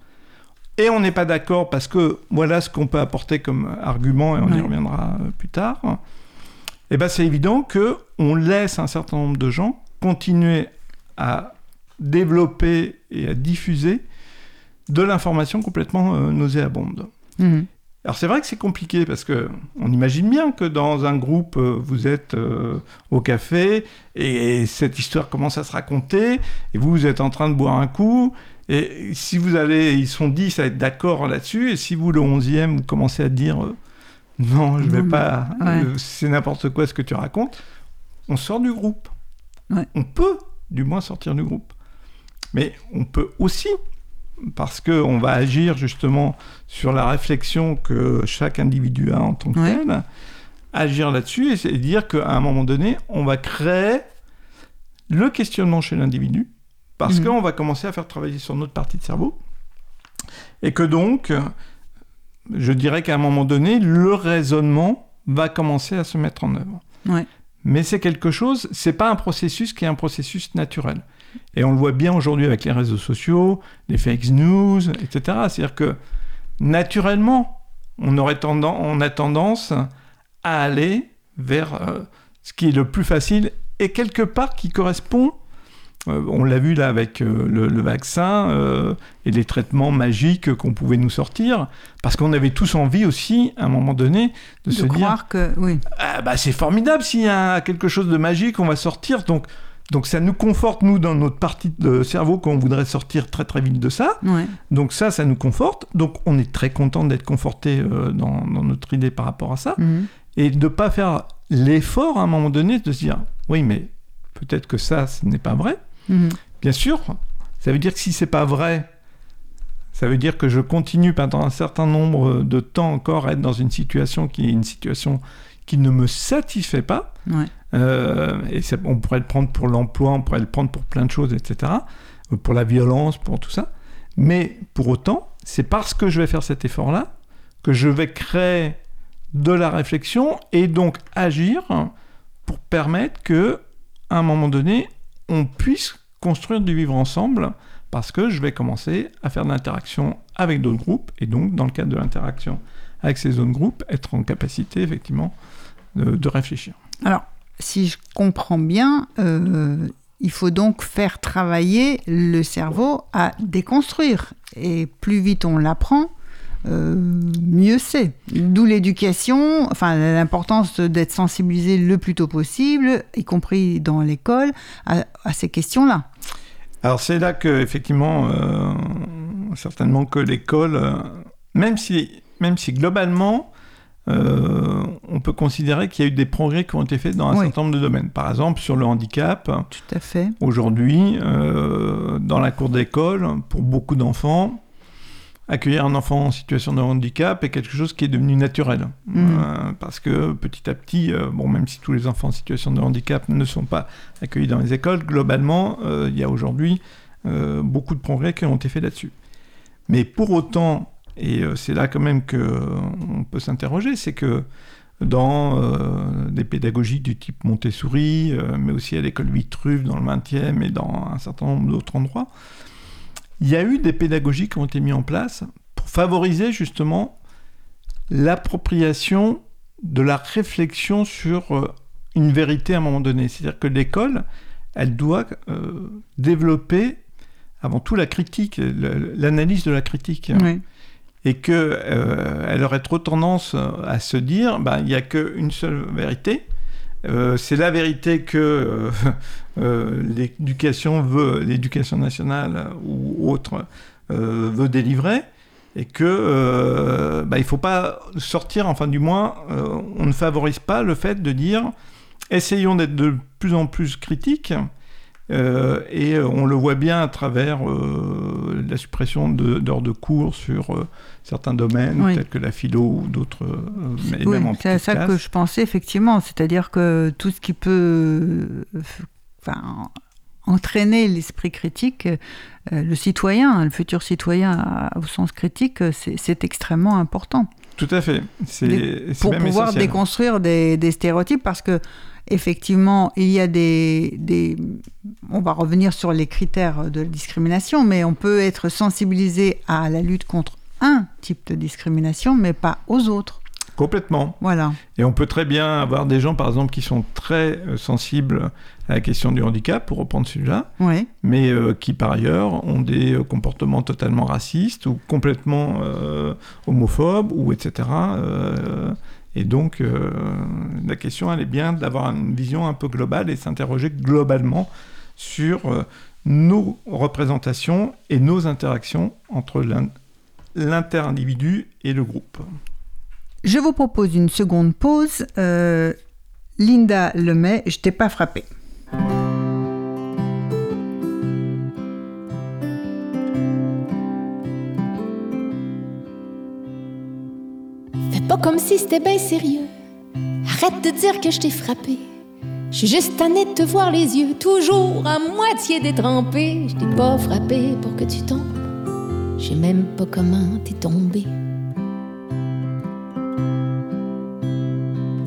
Et on n'est pas d'accord parce que voilà ce qu'on peut apporter comme argument, et on y reviendra euh, plus tard. Et ben c'est évident que on laisse un certain nombre de gens continuer à développer et à diffuser de l'information complètement euh, nauséabonde. Mhm. Alors c'est vrai que c'est compliqué parce que on imagine bien que dans un groupe euh, vous êtes euh, au café et, cette histoire commence à se raconter et vous vous êtes en train de boire un coup et si vous allez ils sont 10 à être d'accord là-dessus et si vous le 11e vous commencez à dire euh, non je vais Non, pas ouais. euh, c'est n'importe quoi ce que tu racontes on sort du groupe Ouais. on peut du moins sortir du groupe mais on peut aussi parce qu'on va agir justement sur la réflexion que chaque individu a en tant que Ouais. tel, agir là-dessus et, dire qu'à un moment donné, on va créer le questionnement chez l'individu, parce Mhm. qu'on va commencer à faire travailler sur notre partie de cerveau, et que donc, je dirais qu'à un moment donné, le raisonnement va commencer à se mettre en œuvre. Ouais. Mais c'est quelque chose, c'est pas un processus qui est un processus naturel. Et on le voit bien aujourd'hui avec les réseaux sociaux, les fake news, etc. C'est-à-dire que naturellement, on, aurait tendance, on a tendance à aller vers euh, ce qui est le plus facile et quelque part qui correspond, euh, on l'a vu là avec euh, le, le vaccin et les traitements magiques qu'on pouvait nous sortir, parce qu'on avait tous envie aussi, à un moment donné, de, De, se dire croire que. Oui. ah bah c'est formidable s'il y a quelque chose de magique, on va sortir. Donc, donc ça nous conforte, nous, dans notre partie de cerveau, qu'on voudrait sortir très très vite de ça. Ouais. Donc ça, ça nous conforte. Donc on est très content d'être conforté euh, dans, dans notre idée par rapport à ça. Mhm. Et de ne pas faire l'effort à un moment donné de se dire, oui, mais peut-être que ça, ce n'est pas vrai. Mhm. Bien sûr, ça veut dire que si c'est pas vrai, ça veut dire que je continue pendant un certain nombre de temps encore à être dans une situation qui est une situation qui ne me satisfait pas. Ouais. Euh, et on pourrait le prendre pour l'emploi, on pourrait le prendre pour plein de choses, etc. Euh, Pour la violence, pour tout ça. Mais pour autant, c'est parce que je vais faire cet effort-là que je vais créer de la réflexion et donc agir pour permettre que, à un moment donné, on puisse construire du vivre ensemble parce que je vais commencer à faire de l'interaction avec d'autres groupes et donc, dans le cadre de l'interaction avec ces autres groupes, être en capacité, effectivement, de, réfléchir. Alors, si je comprends bien, euh, il faut donc faire travailler le cerveau à déconstruire. Et plus vite on l'apprend, euh, mieux c'est. D'où l'éducation, enfin l'importance d'être sensibilisé le plus tôt possible, y compris dans l'école, à, ces questions-là. Alors c'est là que effectivement, euh, certainement que l'école, même si, même si globalement, on peut considérer qu'il y a eu des progrès qui ont été faits dans un certain nombre de domaines. Par exemple, sur le handicap. Tout à fait. Aujourd'hui, dans la cour d'école, pour beaucoup d'enfants, accueillir un enfant en situation de handicap est quelque chose qui est devenu naturel. Mhm. Euh, parce que petit à petit, euh, bon, même si tous les enfants en situation de handicap ne sont pas accueillis dans les écoles, globalement, euh, il y a aujourd'hui beaucoup de progrès qui ont été faits là-dessus. Mais pour autant, et c'est là quand même qu'on peut s'interroger, c'est que dans des pédagogies du type Montessori, mais aussi à l'école Vitruve dans le 20e et dans un certain nombre d'autres endroits, il y a eu des pédagogies qui ont été mises en place pour favoriser justement l'appropriation de la réflexion sur euh, une vérité à un moment donné. C'est-à-dire que l'école, elle doit euh, développer avant tout la critique, l'analyse de la critique. Et qu'elle euh, aurait trop tendance à se dire, ben, il n'y a qu'une seule vérité, euh, c'est la vérité que euh, euh, l'éducation veut, l'éducation nationale ou autre veut délivrer, et que bah, il faut pas sortir, enfin du moins, on ne favorise pas le fait de dire essayons d'être de plus en plus critiques euh, et euh, on le voit bien à travers euh, la suppression d'heures de, cours sur certains domaines, tels que la philo ou d'autres. oui, c'est ça que je pensais effectivement, c'est-à-dire que tout ce qui peut enfin, entraîner l'esprit critique, le citoyen, le futur citoyen au sens critique, c'est extrêmement important. Tout à fait. Pour pouvoir déconstruire des, des, stéréotypes, parce que effectivement, il y a des, des, On va revenir sur les critères de discrimination, mais on peut être sensibilisé à la lutte contre un type de discrimination, mais pas aux autres. Complètement. Voilà. Et on peut très bien avoir des gens, par exemple, qui sont très euh, sensibles à la question du handicap, pour reprendre celui-là, oui. mais euh, qui, par ailleurs, ont des euh, comportements totalement racistes ou complètement homophobes, ou etc. Et donc, euh, la question, elle est bien d'avoir une vision un peu globale et s'interroger globalement sur euh, nos représentations et nos interactions entre l'inter-individu et le groupe. Je vous propose une seconde pause. Euh, Linda Lemay, je t'ai pas frappé. Comme si c'était bien sérieux. Arrête de dire que je t'ai frappé. Je suis juste tannée de te voir les yeux, toujours à moitié détrempé. Je t'ai pas frappé pour que tu tombes. Je sais même pas comment t'es tombé.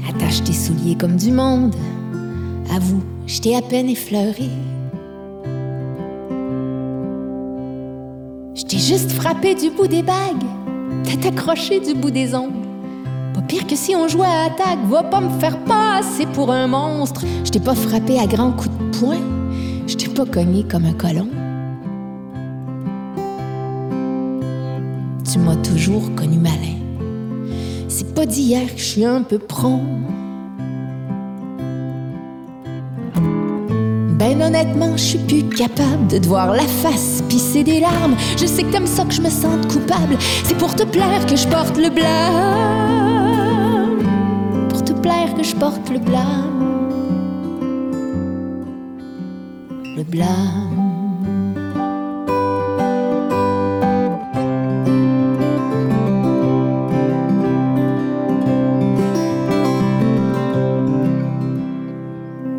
Attache tes souliers comme du monde. Avoue, je t'ai à peine effleuré. Je t'ai juste frappé du bout des bagues. T'as accroché du bout des ongles. Pire que si on jouait à attaque, va pas me faire passer pour un monstre. Je t'ai pas frappé à grands coups de poing, je t'ai pas cogné comme un colon. Tu m'as toujours connu malin. C'est pas d'hier que je suis un peu prompt. Ben honnêtement, je suis plus capable de te voir la face pisser des larmes. Je sais que comme ça que je me sente coupable. C'est pour te plaire que je porte le blâme que je porte le blâme. Le blâme.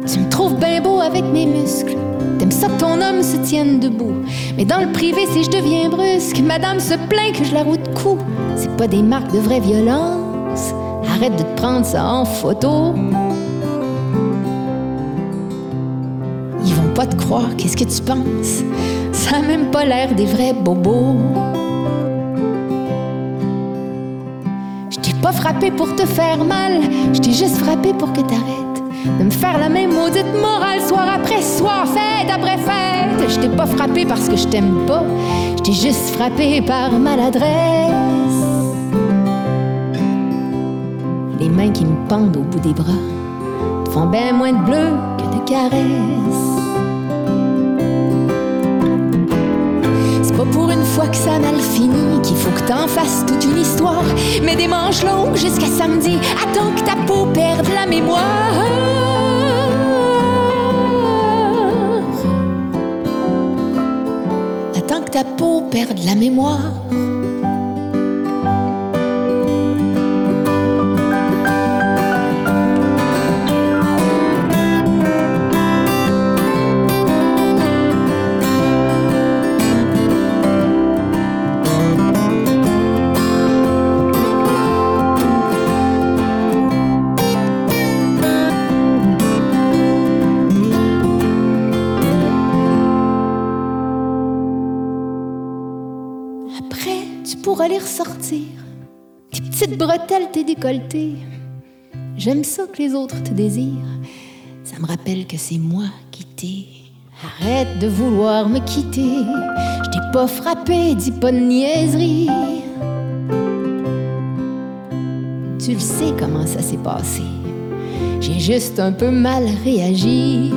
Tu me trouves bien beau avec mes muscles. T'aimes ça que ton homme se tienne debout. Mais dans le privé, si je deviens brusque, madame se plaint que je la route coup. C'est pas des marques de vraie violence arrête de te prendre ça en photo. Ils vont pas te croire, qu'est-ce que tu penses? Ça a même pas l'air des vrais bobos. Je t'ai pas frappé pour te faire mal, je t'ai juste frappé pour que t'arrêtes de me faire la même maudite morale soir après soir, fête après fête. Je t'ai pas frappé parce que je t'aime pas, je t'ai juste frappé par maladresse. Les mains qui me pendent au bout des bras te font bien moins de bleu que de caresses. C'est pas pour une fois que ça mal fini qu'il faut que t'en fasses toute une histoire. Mais des manches longues jusqu'à samedi, attends que ta peau perde la mémoire. Attends que ta peau perde la mémoire. Bretelles, tes décolletés. J'aime ça que les autres te désirent. Ça me rappelle que c'est moi qui t'ai. Arrête de vouloir me quitter. Je t'ai pas frappé, dis pas de niaiserie. Tu le sais comment ça s'est passé. J'ai juste un peu mal réagi.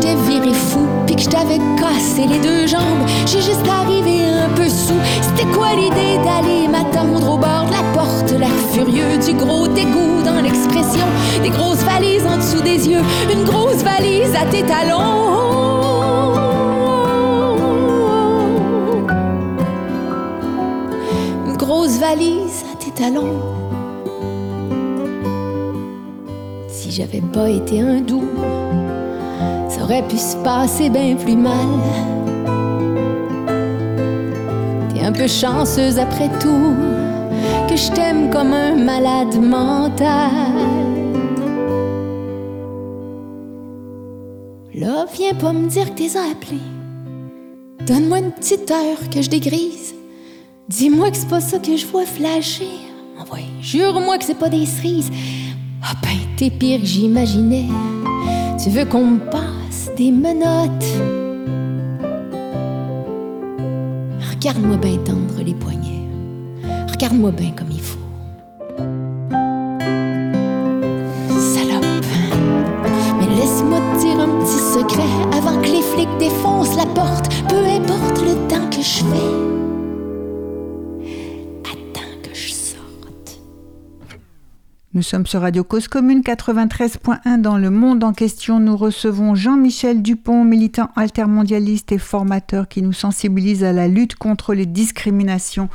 T'ai viré fou puis que je t'avais cassé les deux jambes. J'ai juste arrivé un peu sous. C'était quoi l'idée d'aller m'attendre au bord de la porte, l'air furieux du gros dégoût dans l'expression, des grosses valises en dessous des yeux, une grosse valise à tes talons. Une grosse valise à tes talons. Si j'avais pas été un doux, aurait pu se passer bien plus mal. T'es un peu chanceuse après tout, que je t'aime comme un malade mental. Là, viens pas me dire que t'es appelé. Donne-moi une petite heure que je dégrise. Dis-moi que c'est pas ça que je vois flasher. Jure-moi que c'est pas des cerises. Ah ben, t'es pire que j'imaginais. Tu veux qu'on me passe des menottes? Regarde-moi bien tendre les poignets. Regarde-moi bien comme il faut. Salope. Mais laisse-moi te dire un petit secret avant que les flics défoncent la porte. Peu importe le temps que je fais. Nous sommes sur Radio Cause Commune 93.1 dans le monde en question. Nous recevons Jean-Michel Dupont, militant altermondialiste et formateur qui nous sensibilise à la lutte contre les discriminations.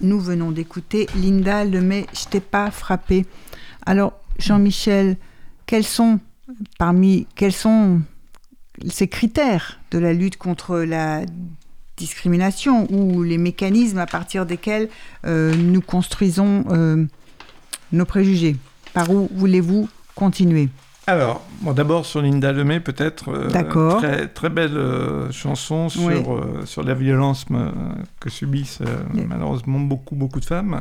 Nous venons d'écouter Linda Lemay, je t'ai pas frappé. Alors, Jean-Michel, quels sont parmi quels sont ces critères de la lutte contre la discrimination ou les mécanismes à partir desquels euh, nous construisons euh, nos préjugés Par où voulez-vous continuer? Alors, bon, d'abord sur Linda Lemay, peut-être. euh, D'accord. Très, très belle euh, chanson sur, Oui. euh, sur la violence que subissent Oui. malheureusement beaucoup, beaucoup de femmes,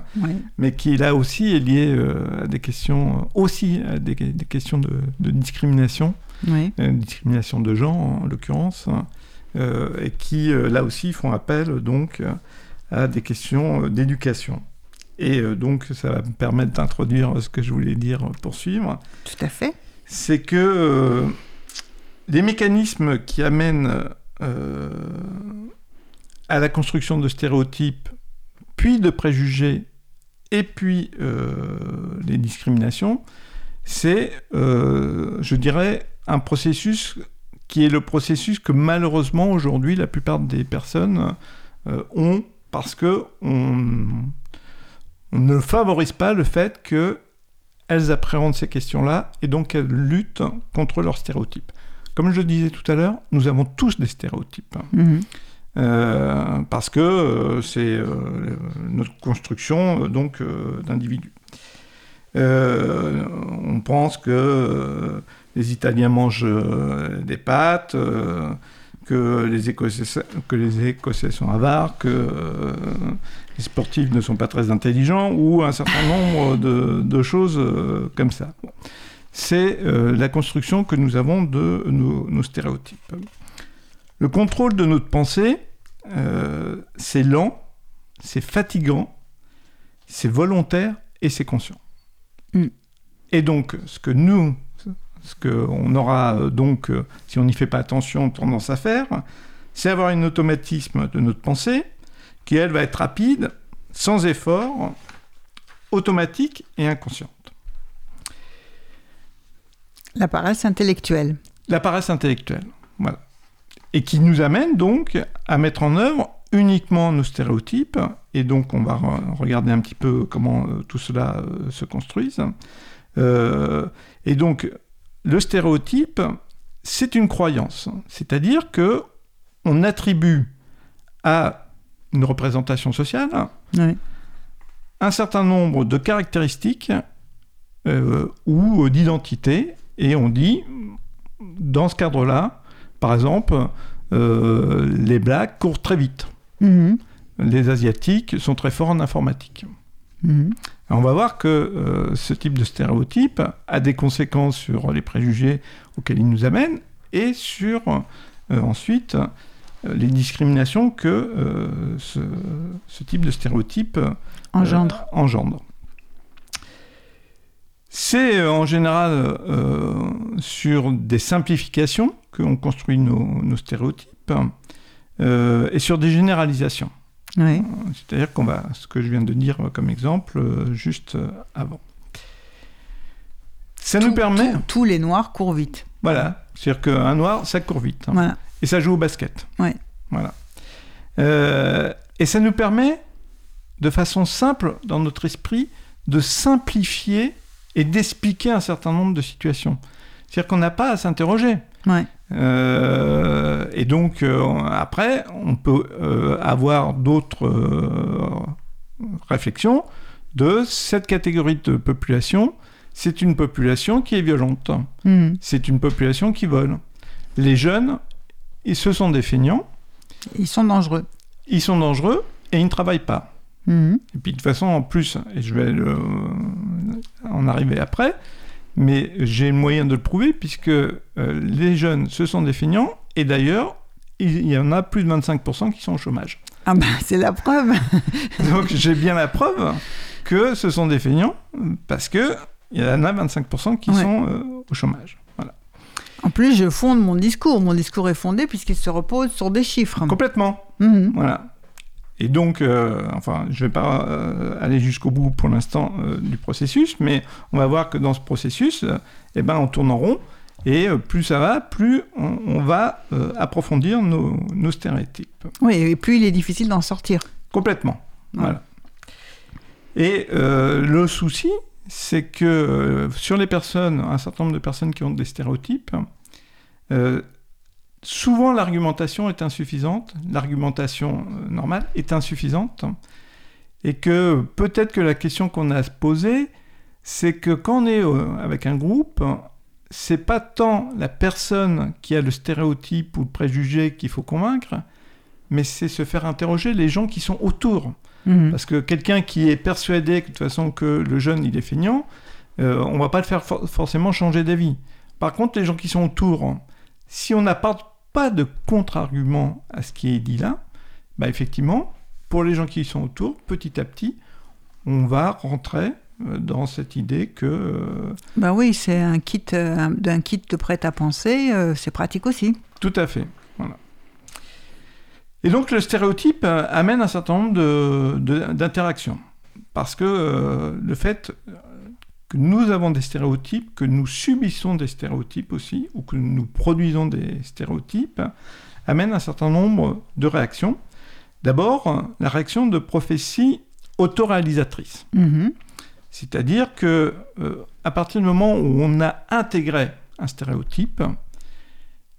mais qui là aussi est liée à des questions, aussi à des, des questions de, de discrimination, discrimination de genre en l'occurrence, euh, et qui là aussi font appel donc à des questions d'éducation. Et euh, donc ça va me permettre d'introduire ce que je voulais dire, poursuivre Tout à fait. c'est que euh, les mécanismes qui amènent euh, à la construction de stéréotypes, puis de préjugés, et puis euh, les discriminations, c'est, je dirais, un processus qui est le processus que malheureusement aujourd'hui la plupart des personnes ont parce que on ne favorise pas le fait que elles appréhendent ces questions-là et donc elles luttent contre leurs stéréotypes. Comme je le disais tout à l'heure, nous avons tous des stéréotypes. Mhm. euh, parce que euh, c'est euh, notre construction donc d'individus. On pense que les Italiens mangent des pâtes, que, les Écossais, que les Écossais sont avares, que les sportifs ne sont pas très intelligents, ou un certain nombre de, de choses euh, comme ça. C'est euh, la construction que nous avons de nos, nos stéréotypes. Le contrôle de notre pensée, euh, c'est lent, c'est fatigant, c'est volontaire et c'est conscient. Mm. Et donc, ce que nous, ce qu'on aura donc, si on n'y fait pas attention, tendance à faire, c'est avoir un automatisme de notre pensée qui, elle, va être rapide, sans effort, automatique et inconsciente. La paresse intellectuelle. La paresse intellectuelle, voilà. Et qui nous amène donc à mettre en œuvre uniquement nos stéréotypes, et donc on va re- regarder un petit peu comment euh, tout cela euh, se construise. Euh, et donc, le stéréotype, c'est une croyance, c'est-à-dire que on attribue à une représentation sociale un certain nombre de caractéristiques euh, ou d'identités, et on dit, dans ce cadre-là, par exemple, euh, les Blacks courent très vite. Mhm. Les Asiatiques sont très forts en informatique. Mhm. On va voir que euh, ce type de stéréotype a des conséquences sur les préjugés auxquels il nous amène et sur euh, ensuite euh, les discriminations que euh, ce, ce type de stéréotype euh, Engendre. engendre. C'est euh, en général euh, sur des simplifications qu'on construit nos, nos stéréotypes euh, et sur des généralisations. Oui. C'est-à-dire qu'on va, ce que je viens de dire comme exemple, euh, juste euh, avant. Ça nous permet, tout- tous les noirs courent vite. voilà, c'est-à-dire qu'un noir, ça court vite. hein. Voilà. Et ça joue au basket. Ouais. Voilà. Euh, et ça nous permet, de façon simple, dans notre esprit, de simplifier et d'expliquer un certain nombre de situations. C'est-à-dire qu'on n'a pas à s'interroger. Ouais. Euh, et donc, euh, après, on peut euh, avoir d'autres réflexions de cette catégorie de population. C'est une population qui est violente. Mhm. C'est une population qui vole. Les jeunes, ils, ce sont des feignants, Ils sont dangereux. ils sont dangereux et ils ne travaillent pas. Mhm. Et puis de toute façon, en plus, et je vais le- en arriver après, mais j'ai le moyen de le prouver puisque euh, les jeunes, ce sont des feignants et d'ailleurs, il il y en a plus de 25% qui sont au chômage. Ah ben, c'est la preuve. Donc j'ai bien la preuve que ce sont des feignants parce que il y en a 25% qui Ouais. sont euh, au chômage. En plus, je fonde mon discours. Mon discours est fondé puisqu'il se repose sur des chiffres. Complètement. Mhm. Voilà. Et donc, euh, enfin, je ne vais pas euh, aller jusqu'au bout pour l'instant euh, du processus, mais on va voir que dans ce processus, eh ben, on tourne en rond, et plus ça va, plus on, on va approfondir nos, nos stéréotypes. Oui, et plus il est difficile d'en sortir. Complètement. Voilà. Et le souci, c'est que euh, sur les personnes, un certain nombre de personnes qui ont des stéréotypes, euh, souvent l'argumentation est insuffisante, l'argumentation euh, normale est insuffisante, et que peut-être que la question qu'on a à se poser, c'est que quand on est avec un groupe, c'est pas tant la personne qui a le stéréotype ou le préjugé qu'il faut convaincre, mais c'est se faire interroger les gens qui sont autour. Mhm. Parce que quelqu'un qui est persuadé que de toute façon que le jeune il est feignant, euh, on va pas le faire for- forcément changer d'avis. Par contre, les gens qui sont autour, si on n'apporte pas de contre-argument à ce qui est dit là, bah effectivement, pour les gens qui sont autour, petit à petit, on va rentrer euh, dans cette idée que euh, Bah oui, c'est un kit, euh, un- d'un kit de prêt à penser. c'est pratique aussi. Tout à fait. Et donc le stéréotype euh, amène un certain nombre d'interactions. Parce que euh, le fait que nous avons des stéréotypes, que nous subissons des stéréotypes aussi, ou que nous produisons des stéréotypes, amène un certain nombre de réactions. D'abord, la réaction de prophétie autoréalisatrice. Mhm. C'est-à-dire que euh, à partir du moment où on a intégré un stéréotype,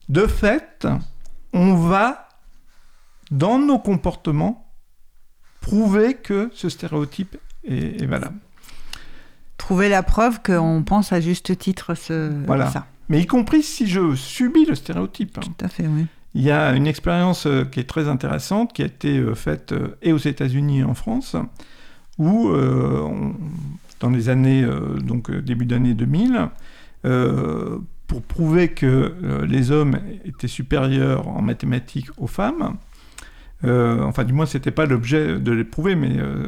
de fait, on va dans nos comportements, prouver que ce stéréotype est, est valable. Trouver la preuve qu'on pense à juste titre ce, Voilà. ça. Mais y compris si je subis le stéréotype. Tout à fait, oui. Il y a une expérience euh, qui est très intéressante, qui a été euh, faite euh, et aux États-Unis et en France, où euh, on- dans les années, euh, donc début d'année 2000, euh, pour prouver que les hommes étaient supérieurs en mathématiques aux femmes, euh, enfin du moins c'était pas l'objet de les prouver, mais euh,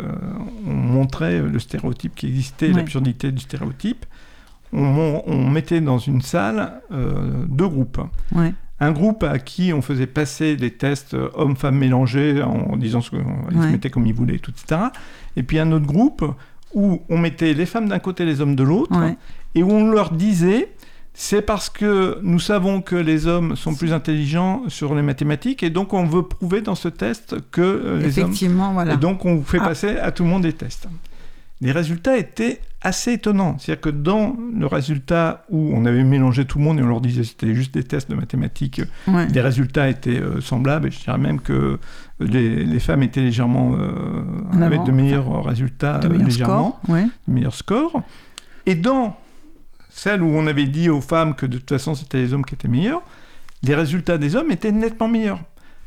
on montrait le stéréotype qui existait, Ouais. l'absurdité du stéréotype. On, mettait dans une salle euh, deux groupes Ouais. un groupe à qui on faisait passer des tests hommes-femmes mélangés en disant ce qu'ils se Ouais. mettaient comme ils voulaient, tout, etc. Et puis un autre groupe où on mettait les femmes d'un côté, les hommes de l'autre, et où on leur disait c'est parce que nous savons que les hommes sont plus intelligents sur les mathématiques et donc on veut prouver dans ce test que euh, les hommes Effectivement, voilà. et donc, on fait Ah. passer à tout le monde des tests. Les résultats étaient assez étonnants. C'est-à-dire que dans le résultat où on avait mélangé tout le monde et on leur disait que c'était juste des tests de mathématiques, Ouais. les résultats étaient euh, semblables. Et je dirais même que les, les femmes étaient légèrement. euh, En avaient de meilleurs résultats, De euh, meilleurs légèrement, scores. Ouais. de meilleurs scores. Et dans celle où on avait dit aux femmes que de toute façon c'était les hommes qui étaient meilleurs, les résultats des hommes étaient nettement meilleurs.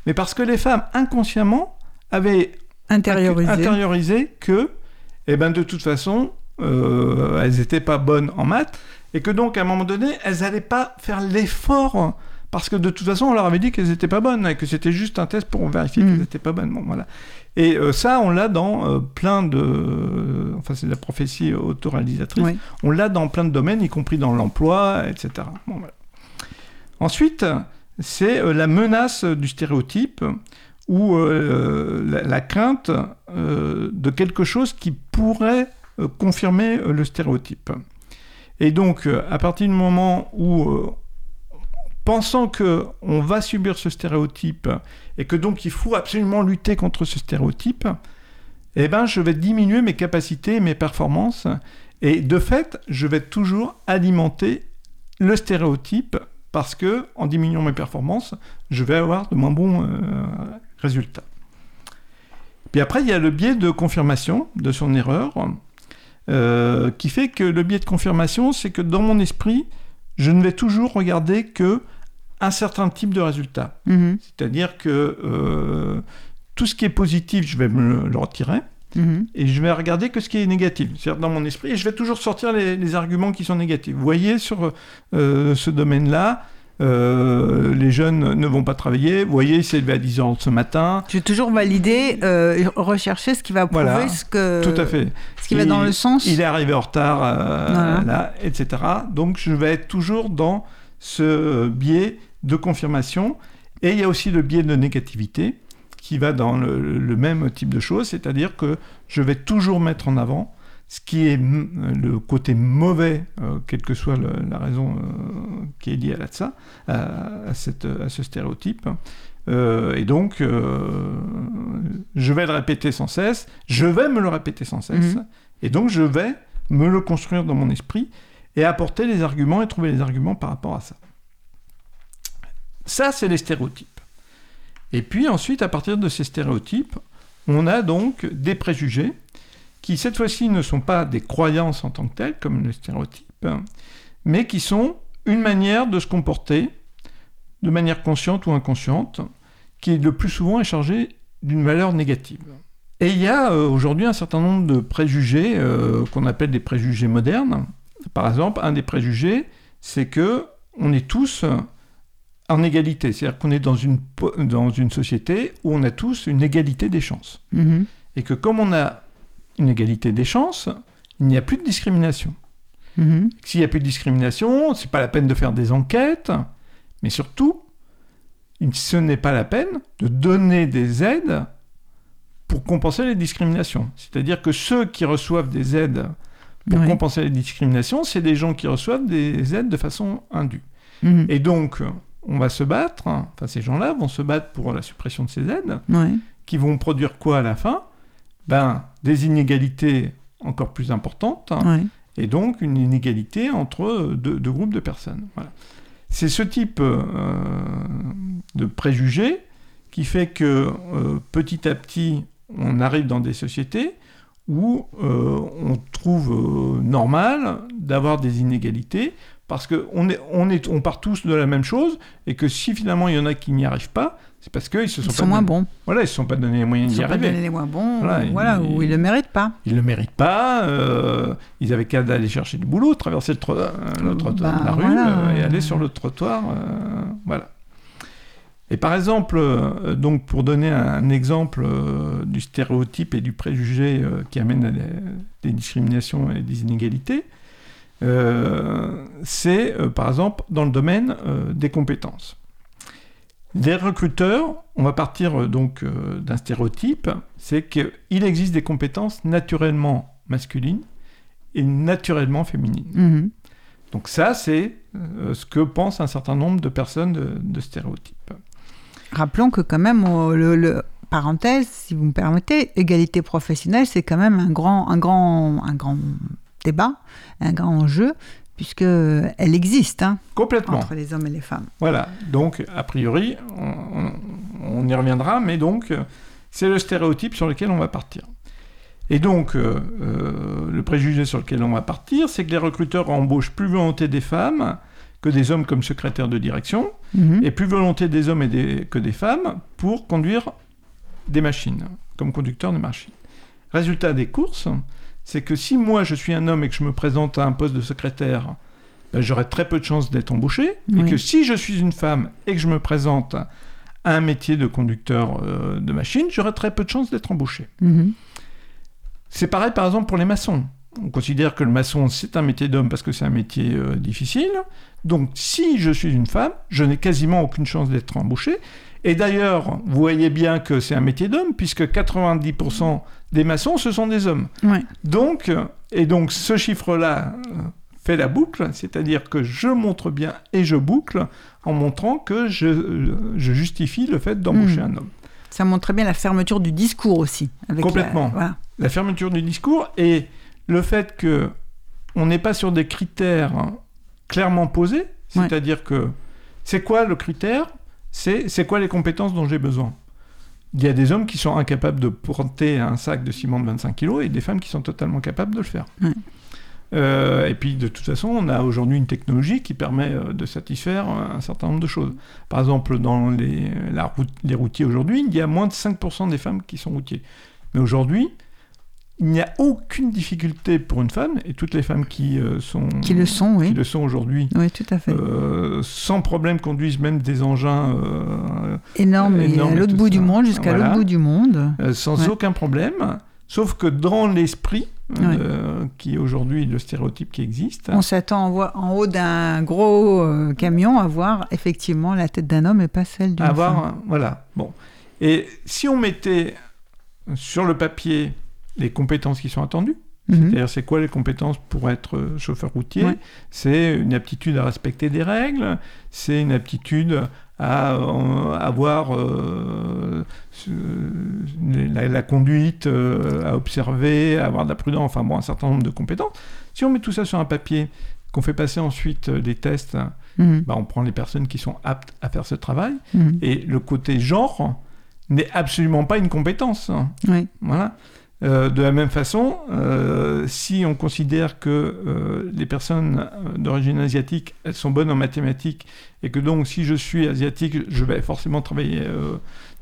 Mais parce que les femmes, inconsciemment, avaient Intériorisé. intériorisé que, eh ben, de toute façon, euh, elles n'étaient pas bonnes en maths, et que donc, à un moment donné, elles n'allaient pas faire l'effort, parce que de toute façon, on leur avait dit qu'elles n'étaient pas bonnes, et que c'était juste un test pour vérifier Mm. qu'elles n'étaient pas bonnes. Bon, voilà. Et euh, ça, on l'a dans euh, plein de... Enfin, c'est de la prophétie autoréalisatrice. On l'a dans plein de domaines, y compris dans l'emploi, etc. Bon, voilà. Ensuite, c'est euh, la menace du stéréotype ou la, la crainte de quelque chose qui pourrait confirmer le stéréotype. Et donc, à partir du moment où, pensant que on va subir ce stéréotype et que donc il faut absolument lutter contre ce stéréotype, eh ben, je vais diminuer mes capacités, et mes performances, et de fait, je vais toujours alimenter le stéréotype parce que en diminuant mes performances, je vais avoir de moins bons euh, résultats. Puis après, il y a le biais de confirmation de son erreur, euh, qui fait que le biais de confirmation, c'est que dans mon esprit, je ne vais toujours regarder que un certain type de résultat. Mhm. C'est-à-dire que euh, tout ce qui est positif, je vais me le retirer Mhm. et je vais regarder que ce qui est négatif. C'est-à-dire dans mon esprit, et je vais toujours sortir les, les arguments qui sont négatifs. Vous voyez, sur euh, ce domaine-là, euh, les jeunes ne vont pas travailler. Vous voyez, il s'est levé à 10 h ce matin. Je vais toujours valider, euh, rechercher ce qui va prouver Voilà. ce que. Tout à fait. Ce qui va dans le sens. Il est arrivé en retard, euh, Voilà. là, etc. Donc je vais être toujours dans ce biais de confirmation. Et il y a aussi le biais de négativité qui va dans le, le même type de choses, c'est-à-dire que je vais toujours mettre en avant ce qui est le côté mauvais, euh, quelle que soit le- la raison euh, qui est liée à, ça, à, à cette- à ce stéréotype. Euh, et donc, je vais le répéter sans cesse, je vais me le répéter sans cesse, Mhm. et donc je vais me le construire dans mon esprit et apporter les arguments et trouver les arguments par rapport à ça. Ça, c'est les stéréotypes. Et puis ensuite, à partir de ces stéréotypes, on a donc des préjugés qui, cette fois-ci, ne sont pas des croyances en tant que telles, comme les stéréotypes, mais qui sont une manière de se comporter de manière consciente ou inconsciente, qui le plus souvent est chargée d'une valeur négative. Et il y a euh, aujourd'hui un certain nombre de préjugés euh, qu'on appelle des préjugés modernes. Par exemple, un des préjugés, c'est que on est tous en égalité, c'est-à-dire qu'on est dans une, dans une société où on a tous une égalité des chances. Mhm. Et que comme on a une égalité des chances, il n'y a plus de discrimination. Mhm. S'il n'y a plus de discrimination, c'est pas la peine de faire des enquêtes, mais surtout, ce n'est pas la peine de donner des aides pour compenser les discriminations. C'est-à-dire que ceux qui reçoivent des aides pour compenser les discriminations, c'est des gens qui reçoivent des aides de façon indue. Mhm. Et donc, on va se battre, enfin ces gens-là vont se battre pour la suppression de ces aides, qui vont produire quoi à la fin? Ben, des inégalités encore plus importantes, Ouais. et donc une inégalité entre deux, deux groupes de personnes. Voilà. C'est ce type euh, de préjugés qui fait que euh, petit à petit, on arrive dans des sociétés où euh, on trouve normal d'avoir des inégalités parce qu'on est, on est, on part tous de la même chose et que si finalement il y en a qui n'y arrivent pas, c'est parce qu'ils se sont, Ils pas sont moins donné- bons. Voilà, ils se sont pas donné les moyens Ils d'y sont pas arriver. donnés les moins bons, Voilà, voilà, ils- ou ils le méritent pas. Ils le méritent pas. euh, ils avaient qu'à aller chercher du boulot, traverser le, tro- euh, le trottoir Bah, de la rue voilà. euh, et aller sur le trottoir. euh, voilà. Et par exemple, donc pour donner un exemple du stéréotype et du préjugé qui amène à des, des discriminations et des inégalités, c'est par exemple dans le domaine des compétences. Des recruteurs, on va partir euh, donc euh, d'un stéréotype, c'est qu'il existe des compétences naturellement masculines et naturellement féminines. Mhm. Donc ça, c'est euh, ce que pensent un certain nombre de personnes de, de stéréotypes. Rappelons que quand même, le, le- parenthèse, si vous me permettez, égalité professionnelle, c'est quand même un grand, un grand, un grand débat, un grand enjeu, puisque elle existe hein, Complètement. entre les hommes et les femmes. Voilà, donc a priori, on, y reviendra, mais donc euh, c'est le stéréotype sur lequel on va partir. Et donc, euh, euh, le préjugé sur lequel on va partir, c'est que les recruteurs embauchent plus volonté des femmes que des hommes comme secrétaires de direction, Mhm. et plus volonté des hommes et des- que des femmes pour conduire des machines, comme conducteur de machines. Résultat des courses, c'est que si moi je suis un homme et que je me présente à un poste de secrétaire, ben, j'aurai très peu de chances d'être embauché, Oui. et que si je suis une femme et que je me présente à un métier de conducteur euh, de machine, j'aurai très peu de chances d'être embauché. Mhm. C'est pareil par exemple pour les maçons. On considère que le maçon c'est un métier d'homme parce que c'est un métier euh, difficile. Donc si je suis une femme, je n'ai quasiment aucune chance d'être embauché. Et d'ailleurs, vous voyez bien que c'est un métier d'homme puisque 90% des maçons ce sont des hommes. Ouais. Donc, euh, et donc ce chiffre-là euh, fait la boucle, c'est-à-dire que je montre bien et je boucle en montrant que je, je justifie le fait d'embaucher Mhm. un homme. Ça montre très bien la fermeture du discours aussi. avec Complètement. la- voilà. la fermeture du discours et le fait que on n'est pas sur des critères clairement posés, Ouais. c'est-à-dire que c'est quoi le critère? C'est quoi les compétences dont j'ai besoin? Il y a des hommes qui sont incapables de porter un sac de ciment de 25 kg et des femmes qui sont totalement capables de le faire. Ouais. Euh, et puis de toute façon, on a aujourd'hui une technologie qui permet euh, de satisfaire euh, un certain nombre de choses. Par exemple, dans les, la route- les routiers aujourd'hui, il y a moins de 5% des femmes qui sont routiers. Mais aujourd'hui, il n'y a aucune difficulté pour une femme, et toutes les femmes qui euh, sont Qui le sont, oui. qui le sont aujourd'hui, Oui, tout à fait. euh, sans problème conduisent même des engins euh, énorme, et énorme à l'autre bout du monde, jusqu'à l'autre bout du monde. sans Ouais. aucun problème. Sauf que dans l'esprit, euh, qui est aujourd'hui le stéréotype qui existe, On s'attend en, haut d'un gros euh, camion à voir effectivement la tête d'un homme et pas celle d'une femme. voilà bon et si on mettait sur le papier les compétences qui sont attendues Mhm. c'est-à-dire c'est quoi les compétences pour être euh, chauffeur routier Ouais. c'est une aptitude à respecter des règles c'est une aptitude à euh, avoir euh, la, la conduite euh, à observer à avoir de la prudence enfin bon un certain nombre de compétences si on met tout ça sur un papier qu'on fait passer ensuite des tests Mhm. bah, on prend les personnes qui sont aptes à faire ce travail Mhm. et le côté genre n'est absolument pas une compétence. hein. Oui. Voilà. Euh, de la même façon, euh, si on considère que euh, les personnes d'origine asiatique, elles sont bonnes en mathématiques, et que donc si je suis asiatique, je vais forcément travailler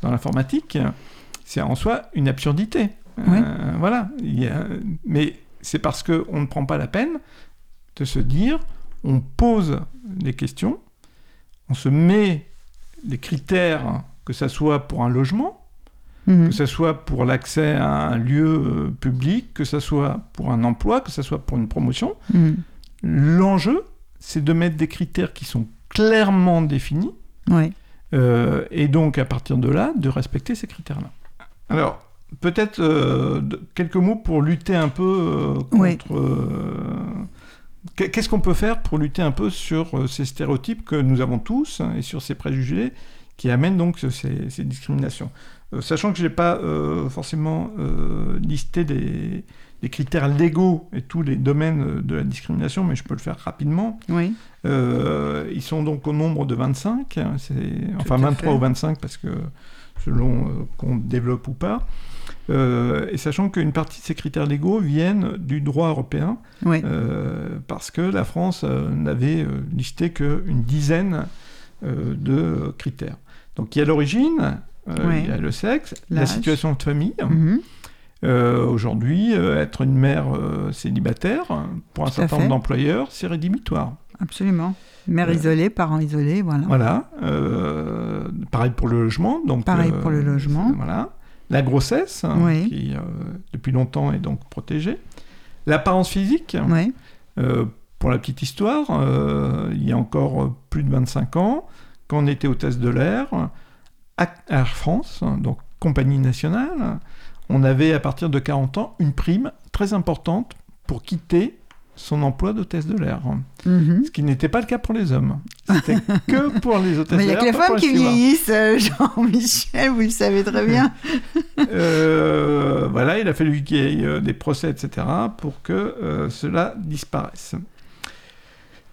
dans l'informatique, c'est en soi une absurdité. Oui. Voilà. Il y a- Mais c'est parce qu'on ne prend pas la peine de se dire, on pose des questions, on se met les critères, que ça soit pour un logement, Mhm. que ce soit pour l'accès à un lieu euh, public, que ce soit pour un emploi, que ce soit pour une promotion. Mhm. L'enjeu, c'est de mettre des critères qui sont clairement définis, euh, et donc à partir de là, de respecter ces critères-là. Alors, peut-être euh, quelques mots pour lutter un peu euh, contre... qu'est- Qu'est-ce qu'on peut faire pour lutter un peu sur ces stéréotypes que nous avons tous hein, et sur ces préjugés qui amènent donc ces, ces discriminations? Sachant que je n'ai pas euh, forcément euh, listé des, des critères légaux et tous les domaines euh, de la discrimination, mais je peux le faire rapidement. Oui. Euh, ils sont donc au nombre de 25, hein, c'est- enfin à 23 fait. ou 25 parce que selon qu'on développe ou pas. et sachant qu'une partie de ces critères légaux viennent du droit européen, Oui. parce que la France n'avait listé qu'une dizaine de critères. Donc il y a l'origine, Ouais. il y a le sexe, la situation de famille. Mhm. Euh, Aujourd'hui, euh, être une mère euh, célibataire, pour un Tout certain nombre d'employeurs, c'est rédhibitoire. Absolument. Mère Euh, isolée, parents isolés, voilà. Voilà. Euh, pareil pour le logement. Donc, Pareil euh, pour le logement. Voilà. La grossesse, hein, Oui. qui euh, depuis longtemps est donc protégée. L'apparence physique, Oui. euh, pour la petite histoire, euh, il y a encore euh, plus de 25 ans, quand on était hôtesse de l'air, Air France, donc compagnie nationale, on avait à partir de 40 ans une prime très importante pour quitter son emploi d'hôtesse de l'air. Mhm. Ce qui n'était pas le cas pour les hommes. C'était que pour les hôtesses Mais il de n'y a l'air. que les femmes qui vieillissent, euh, Jean-Michel, vous le savez très bien. Euh, voilà, il a fallu qu'il y ait euh, des procès, etc., pour que euh, cela disparaisse.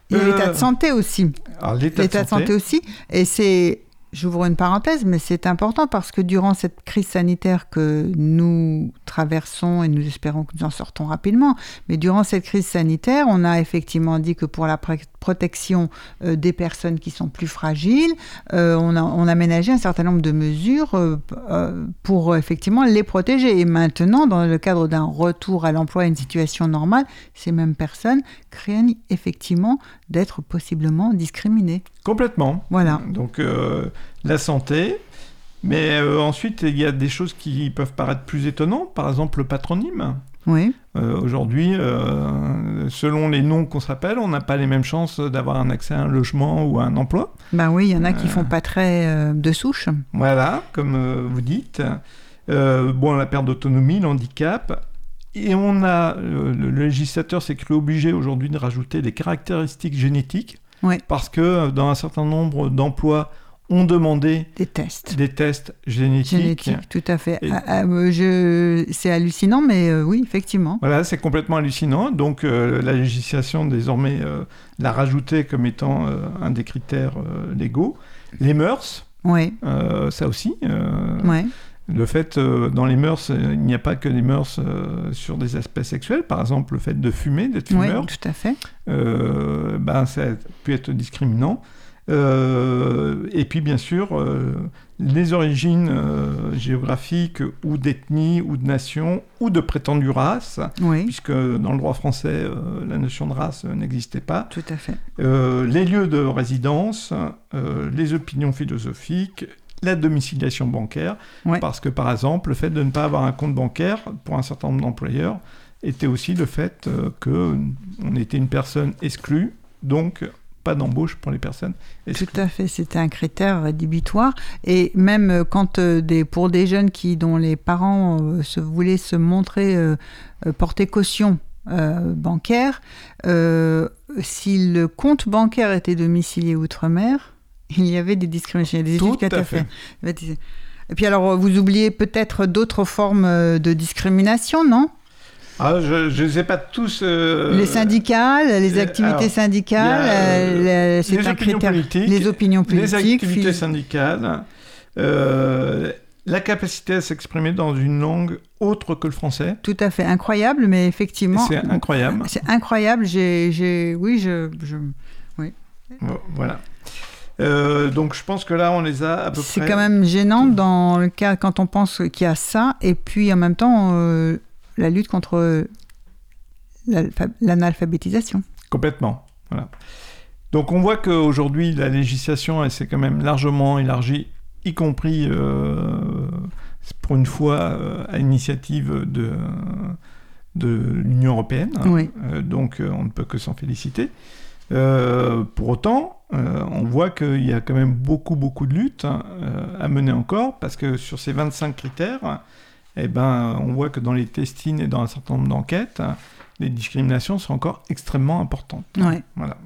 Il y a l'état de santé aussi. Alors, l'état de L'état de santé, santé aussi. Et c'est, j'ouvre une parenthèse, mais c'est important parce que durant cette crise sanitaire que nous traversons, et nous espérons que nous en sortons rapidement, mais durant cette crise sanitaire, on a effectivement dit que pour la protection euh, des personnes qui sont plus fragiles, euh, on, a, on a aménagé un certain nombre de mesures euh, pour effectivement les protéger. Et maintenant, dans le cadre d'un retour à l'emploi à une situation normale, ces mêmes personnes craignent effectivement d'être possiblement discriminées. Complètement. Voilà. Donc, euh, la santé. Mais euh, ensuite, il y a des choses qui peuvent paraître plus étonnantes. Par exemple, le patronyme. Oui, Euh, Aujourd'hui, selon les noms qu'on s'appelle, on n'a pas les mêmes chances d'avoir un accès à un logement ou à un emploi. ben oui, il y en a qui font pas très de souche. Voilà, comme vous dites. Bon, la perte d'autonomie, l'handicap. Et on a, euh, le, le législateur s'est cru obligé aujourd'hui de rajouter les caractéristiques génétiques. Ouais. Parce que euh, dans un certain nombre d'emplois, on demandait Des tests des tests génétiques. génétiques, tout à fait. Et- Ah, ah, euh, je... C'est hallucinant, mais euh, oui, effectivement. Voilà, c'est complètement hallucinant. Donc euh, la législation désormais euh, l'a rajouté comme étant un des critères légaux. Les mœurs, ça aussi. ouais. Le fait, euh, dans les mœurs, euh, il n'y a pas que des mœurs euh, sur des aspects sexuels. Par exemple, le fait de fumer, d'être Oui, fumeur, tout à fait. euh, ben, ça a pu être discriminant. Et puis, bien sûr, les origines géographiques ou d'ethnie ou de nation ou de prétendue race, Oui, puisque dans le droit français, la notion de race n'existait pas. tout à fait. Les lieux de résidence, les opinions philosophiques, la domiciliation bancaire, Ouais. parce que par exemple, le fait de ne pas avoir un compte bancaire pour un certain nombre d'employeurs était aussi le fait euh, que on était une personne exclue, donc pas d'embauche pour les personnes exclues. Tout à fait, c'était un critère rédhibitoire. Et même euh, quand euh, des, pour des jeunes qui, dont les parents euh, se, voulaient se montrer porter caution bancaire, si le compte bancaire était domicilié outre-mer, il y avait des discriminations. Il y a des Tout études à fait. Et puis alors, vous oubliez peut-être d'autres formes euh, de discrimination, non? Ah, je ne sais pas tous. euh, Les syndicats, les euh, activités alors, syndicales, euh, c'est les un opinions critère. politiques, les opinions les politiques, activités syndicales, euh, la capacité à s'exprimer dans une langue autre que le français. Tout à fait incroyable, mais effectivement. C'est incroyable. C'est incroyable. J'ai, j'ai, oui, je, je- Voilà. Euh, donc je pense que là, on les a à peu c'est près. quand même gênant dans le cas quand on pense qu'il y a ça, et puis en même temps euh, la lutte contre l'analphabétisation. Complètement. Voilà. Donc on voit qu'aujourd'hui, la législation, elle s'est quand même largement élargie, y compris euh, pour une fois à l'initiative de, de l'Union européenne. Oui. Euh, donc euh, on ne peut que s'en féliciter. Euh, pour autant, euh, on voit qu'il y a quand même beaucoup, beaucoup de luttes hein, euh, à mener encore, parce que sur ces 25 critères, eh ben, on voit que dans les testines et dans un certain nombre d'enquêtes, les discriminations sont encore extrêmement importantes. Ouais. Voilà.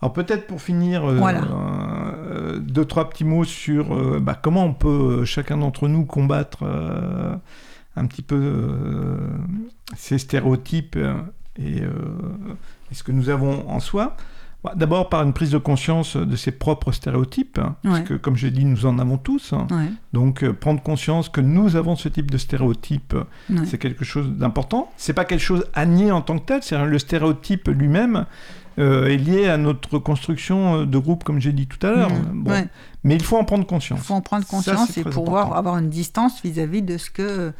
Alors peut-être pour finir, Voilà. deux, trois petits mots sur bah, comment on peut, chacun d'entre nous, combattre un petit peu ces stéréotypes et, et ce que nous avons en soi. Bah, D'abord par une prise de conscience de ses propres stéréotypes, hein, parce que comme je l'ai dit, nous en avons tous. hein. Ouais, Donc euh, prendre conscience que nous avons ce type de stéréotype, ouais. c'est quelque chose d'important. C'est pas quelque chose à nier en tant que tel, c'est le stéréotype lui-même euh, est lié à notre construction euh, de groupe, comme j'ai dit tout à l'heure. Mhm. Bon. Ouais. Mais il faut en prendre Il conscience. faut en prendre conscience et pouvoir important. avoir une distance vis-à-vis de ce que,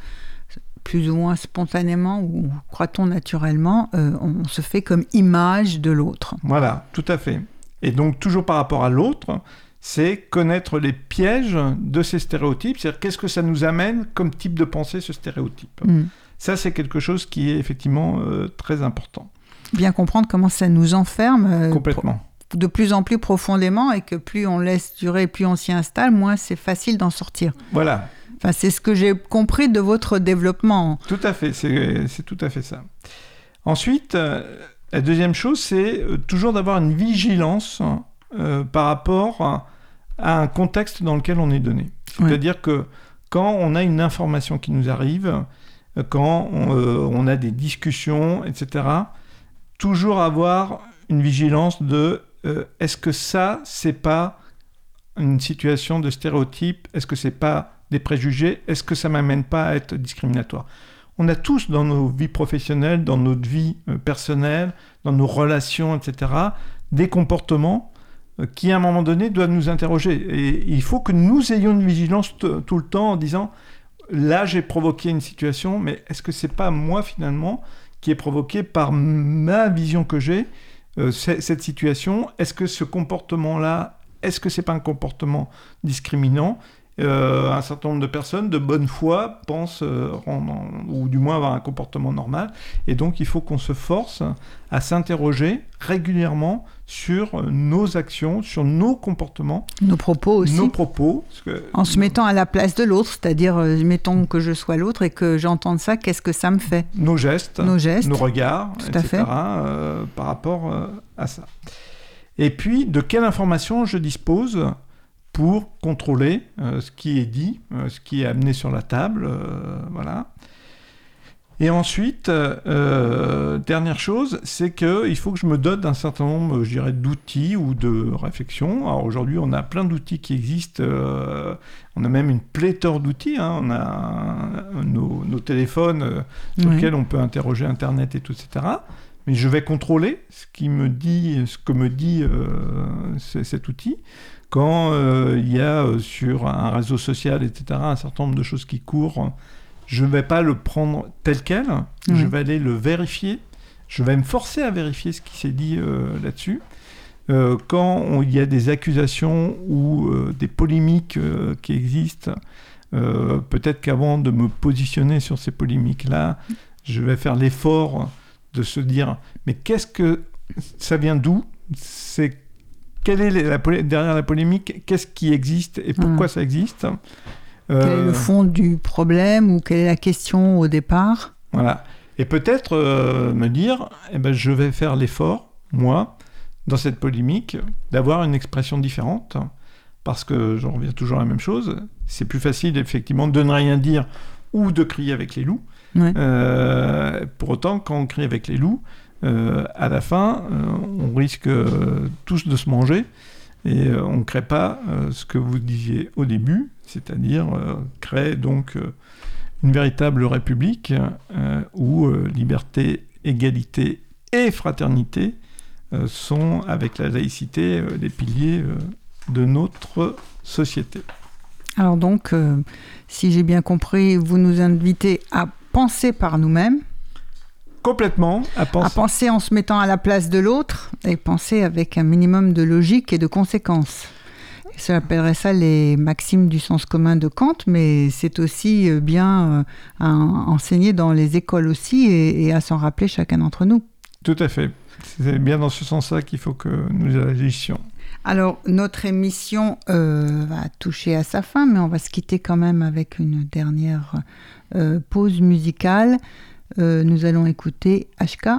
plus ou moins spontanément ou croit-on naturellement, euh, on se fait comme image de l'autre. Voilà, tout à fait. Et donc, toujours par rapport à l'autre, c'est connaître les pièges de ces stéréotypes, c'est-à-dire qu'est-ce que ça nous amène comme type de pensée, ce stéréotype. Mm. Ça, c'est quelque chose qui est effectivement euh, très important. Bien comprendre comment ça nous enferme euh, Complètement. de plus en plus profondément et que plus on laisse durer, plus on s'y installe, moins c'est facile d'en sortir. Voilà, Enfin, c'est ce que j'ai compris de votre développement. tout à fait, c'est tout à fait ça. Ensuite, euh, la deuxième chose, c'est euh, toujours d'avoir une vigilance euh, par rapport à, à un contexte dans lequel on est donné. C'est-à-dire que quand on a une information qui nous arrive, quand on, euh, on a des discussions, etc., toujours avoir une vigilance de euh, est-ce que ça, c'est pas une situation de stéréotype Est-ce que c'est pas des préjugés Est-ce que ça m'amène pas à être discriminatoire? On a tous dans nos vies professionnelles, dans notre vie euh, personnelle, dans nos relations, etc., des comportements euh, qui, à un moment donné, doivent nous interroger. Et il faut que nous ayons une vigilance tout le temps en disant là, j'ai provoqué une situation, mais est-ce que c'est pas moi, finalement, qui est provoqué par ma vision que j'ai euh, cette situation? Est-ce que ce comportement-là, est-ce que c'est pas un comportement discriminant? Euh, un certain nombre de personnes de bonne foi pensent, euh, rendre- ou du moins avoir un comportement normal, et donc il faut qu'on se force à s'interroger régulièrement sur nos actions, sur nos comportements, Nos propos aussi. nos propos. parce que- En se mettant à la place de l'autre, c'est-à-dire, euh, mettons que je sois l'autre et que j'entende ça, qu'est-ce que ça me fait? Nos gestes, Nos gestes. nos regards, Tout à etc. fait. euh, par rapport à ça. Et puis, de quelle information je dispose pour contrôler euh, ce qui est dit, euh, ce qui est amené sur la table, euh, voilà. Et ensuite, dernière chose, c'est qu'il faut que je me dote d'un certain nombre, je dirais, d'outils ou de réflexions. Alors aujourd'hui, on a plein d'outils qui existent. on a même une pléthore d'outils. hein. On a nos, nos téléphones sur Oui. lesquels on peut interroger Internet et tout, etc. Mais je vais contrôler ce qui me dit, ce que me dit euh, cet outil. Quand euh, il y a euh, sur un réseau social, etc., un certain nombre de choses qui courent, je ne vais pas le prendre tel quel. Je vais aller le vérifier. Je vais me forcer à vérifier ce qui s'est dit euh, là-dessus. Euh, quand on- il y a des accusations ou euh, des polémiques euh, qui existent, peut-être qu'avant de me positionner sur ces polémiques-là, je vais faire l'effort de se dire mais qu'est-ce que ça vient d'où? C'est quelle est la, derrière la polémique Qu'est-ce qui existe et pourquoi ça existe? Quel est Euh, le fond du problème ou quelle est la question au départ? Voilà. Et peut-être euh, me dire, eh ben, je vais faire l'effort, moi, dans cette polémique, d'avoir une expression différente, parce que j'en reviens toujours à la même chose. C'est plus facile, effectivement, de ne rien dire ou de crier avec les loups. Ouais. Euh, pour autant, quand on crie avec les loups, euh, à la fin, euh, on risque euh, tous de se manger et euh, on ne crée pas euh, ce que vous disiez au début, c'est-à-dire euh, créer donc euh, une véritable république euh, où euh, liberté, égalité et fraternité euh, sont, avec la laïcité, euh, les piliers euh, de notre société. Alors donc, euh, si j'ai bien compris, vous nous invitez à penser par nous-mêmes, Complètement à à penser. penser en se mettant à la place de l'autre et penser avec un minimum de logique et de conséquences. Ça appellerait ça les maximes du sens commun de Kant, mais c'est aussi euh, bien euh, à enseigner dans les écoles aussi et, et à s'en rappeler chacun d'entre nous. Tout à fait. C'est bien dans ce sens-là qu'il faut que nous agissions. Alors, notre émission euh, va toucher à sa fin, mais on va se quitter quand même avec une dernière euh, pause musicale. Euh, nous allons écouter HK.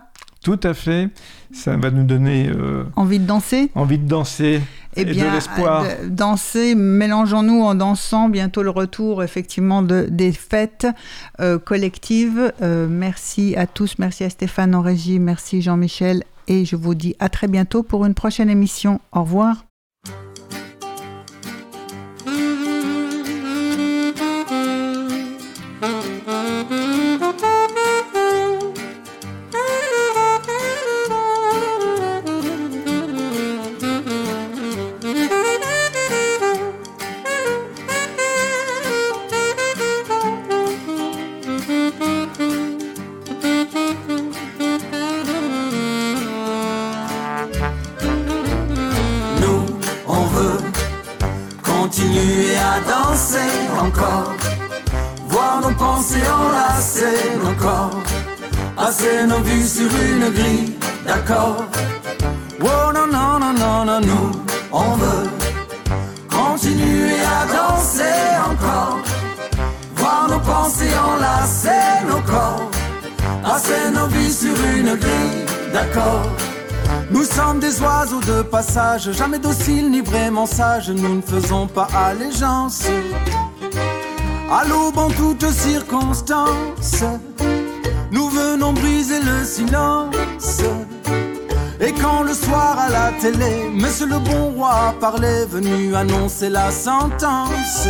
Tout à fait. Ça va nous donner euh, Envie de danser envie de danser Eh et bien, de l'espoir. euh, danser, mélangeons-nous en dansant. Bientôt le retour, effectivement, de, des fêtes euh, collectives. Euh, merci à tous. Merci à Stéphane en régie. Merci Jean-Michel et je vous dis à très bientôt pour une prochaine émission. Au revoir. Pensées enlacer nos corps, passer nos vies sur une grille d'accord. Nous sommes des oiseaux de passage, jamais dociles ni vraiment sages, nous ne faisons pas allégeance. À l'aube en toutes circonstances, nous venons briser le silence. Et quand le soir à la télé, Monsieur le bon roi parlait, venu annoncer la sentence,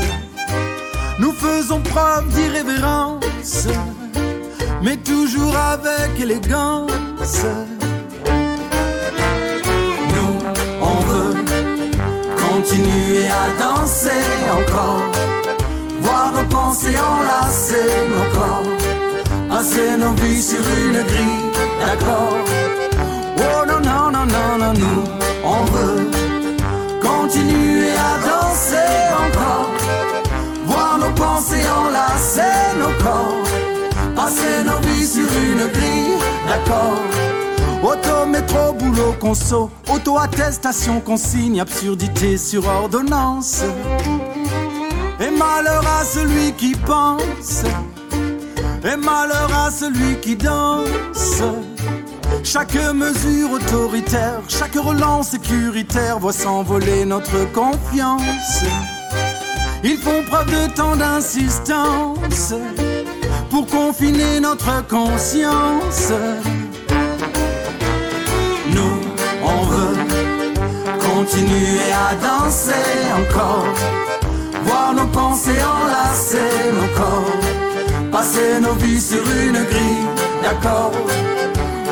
nous faisons preuve d'irrévérence, mais toujours avec élégance. Nous, on veut continuer à danser encore, voir nos pensées enlacer nos corps, passer nos vies sur une grille d'accord. Oh non, non, non, non, non, nous, on veut continuer à danser pensées enlacer nos corps, passer nos vies sur une grille d'accord. Auto, métro, boulot, conso, auto-attestation, consigne, absurdité sur ordonnance. Et malheur à celui qui pense, et malheur à celui qui danse. Chaque mesure autoritaire, chaque relance sécuritaire voit s'envoler notre confiance. Ils font preuve de tant d'insistance pour confiner notre conscience. Nous, on veut continuer à danser encore, voir nos pensées enlacer nos corps, passer nos vies sur une grille d'accord.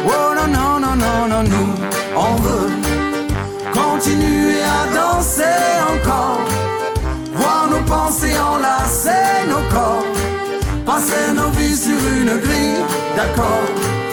Oh non, non, non, non, non, nous, on veut continuer à danser encore, voir nos pensées enlacer nos corps, passer nos vies sur une grille d'accord.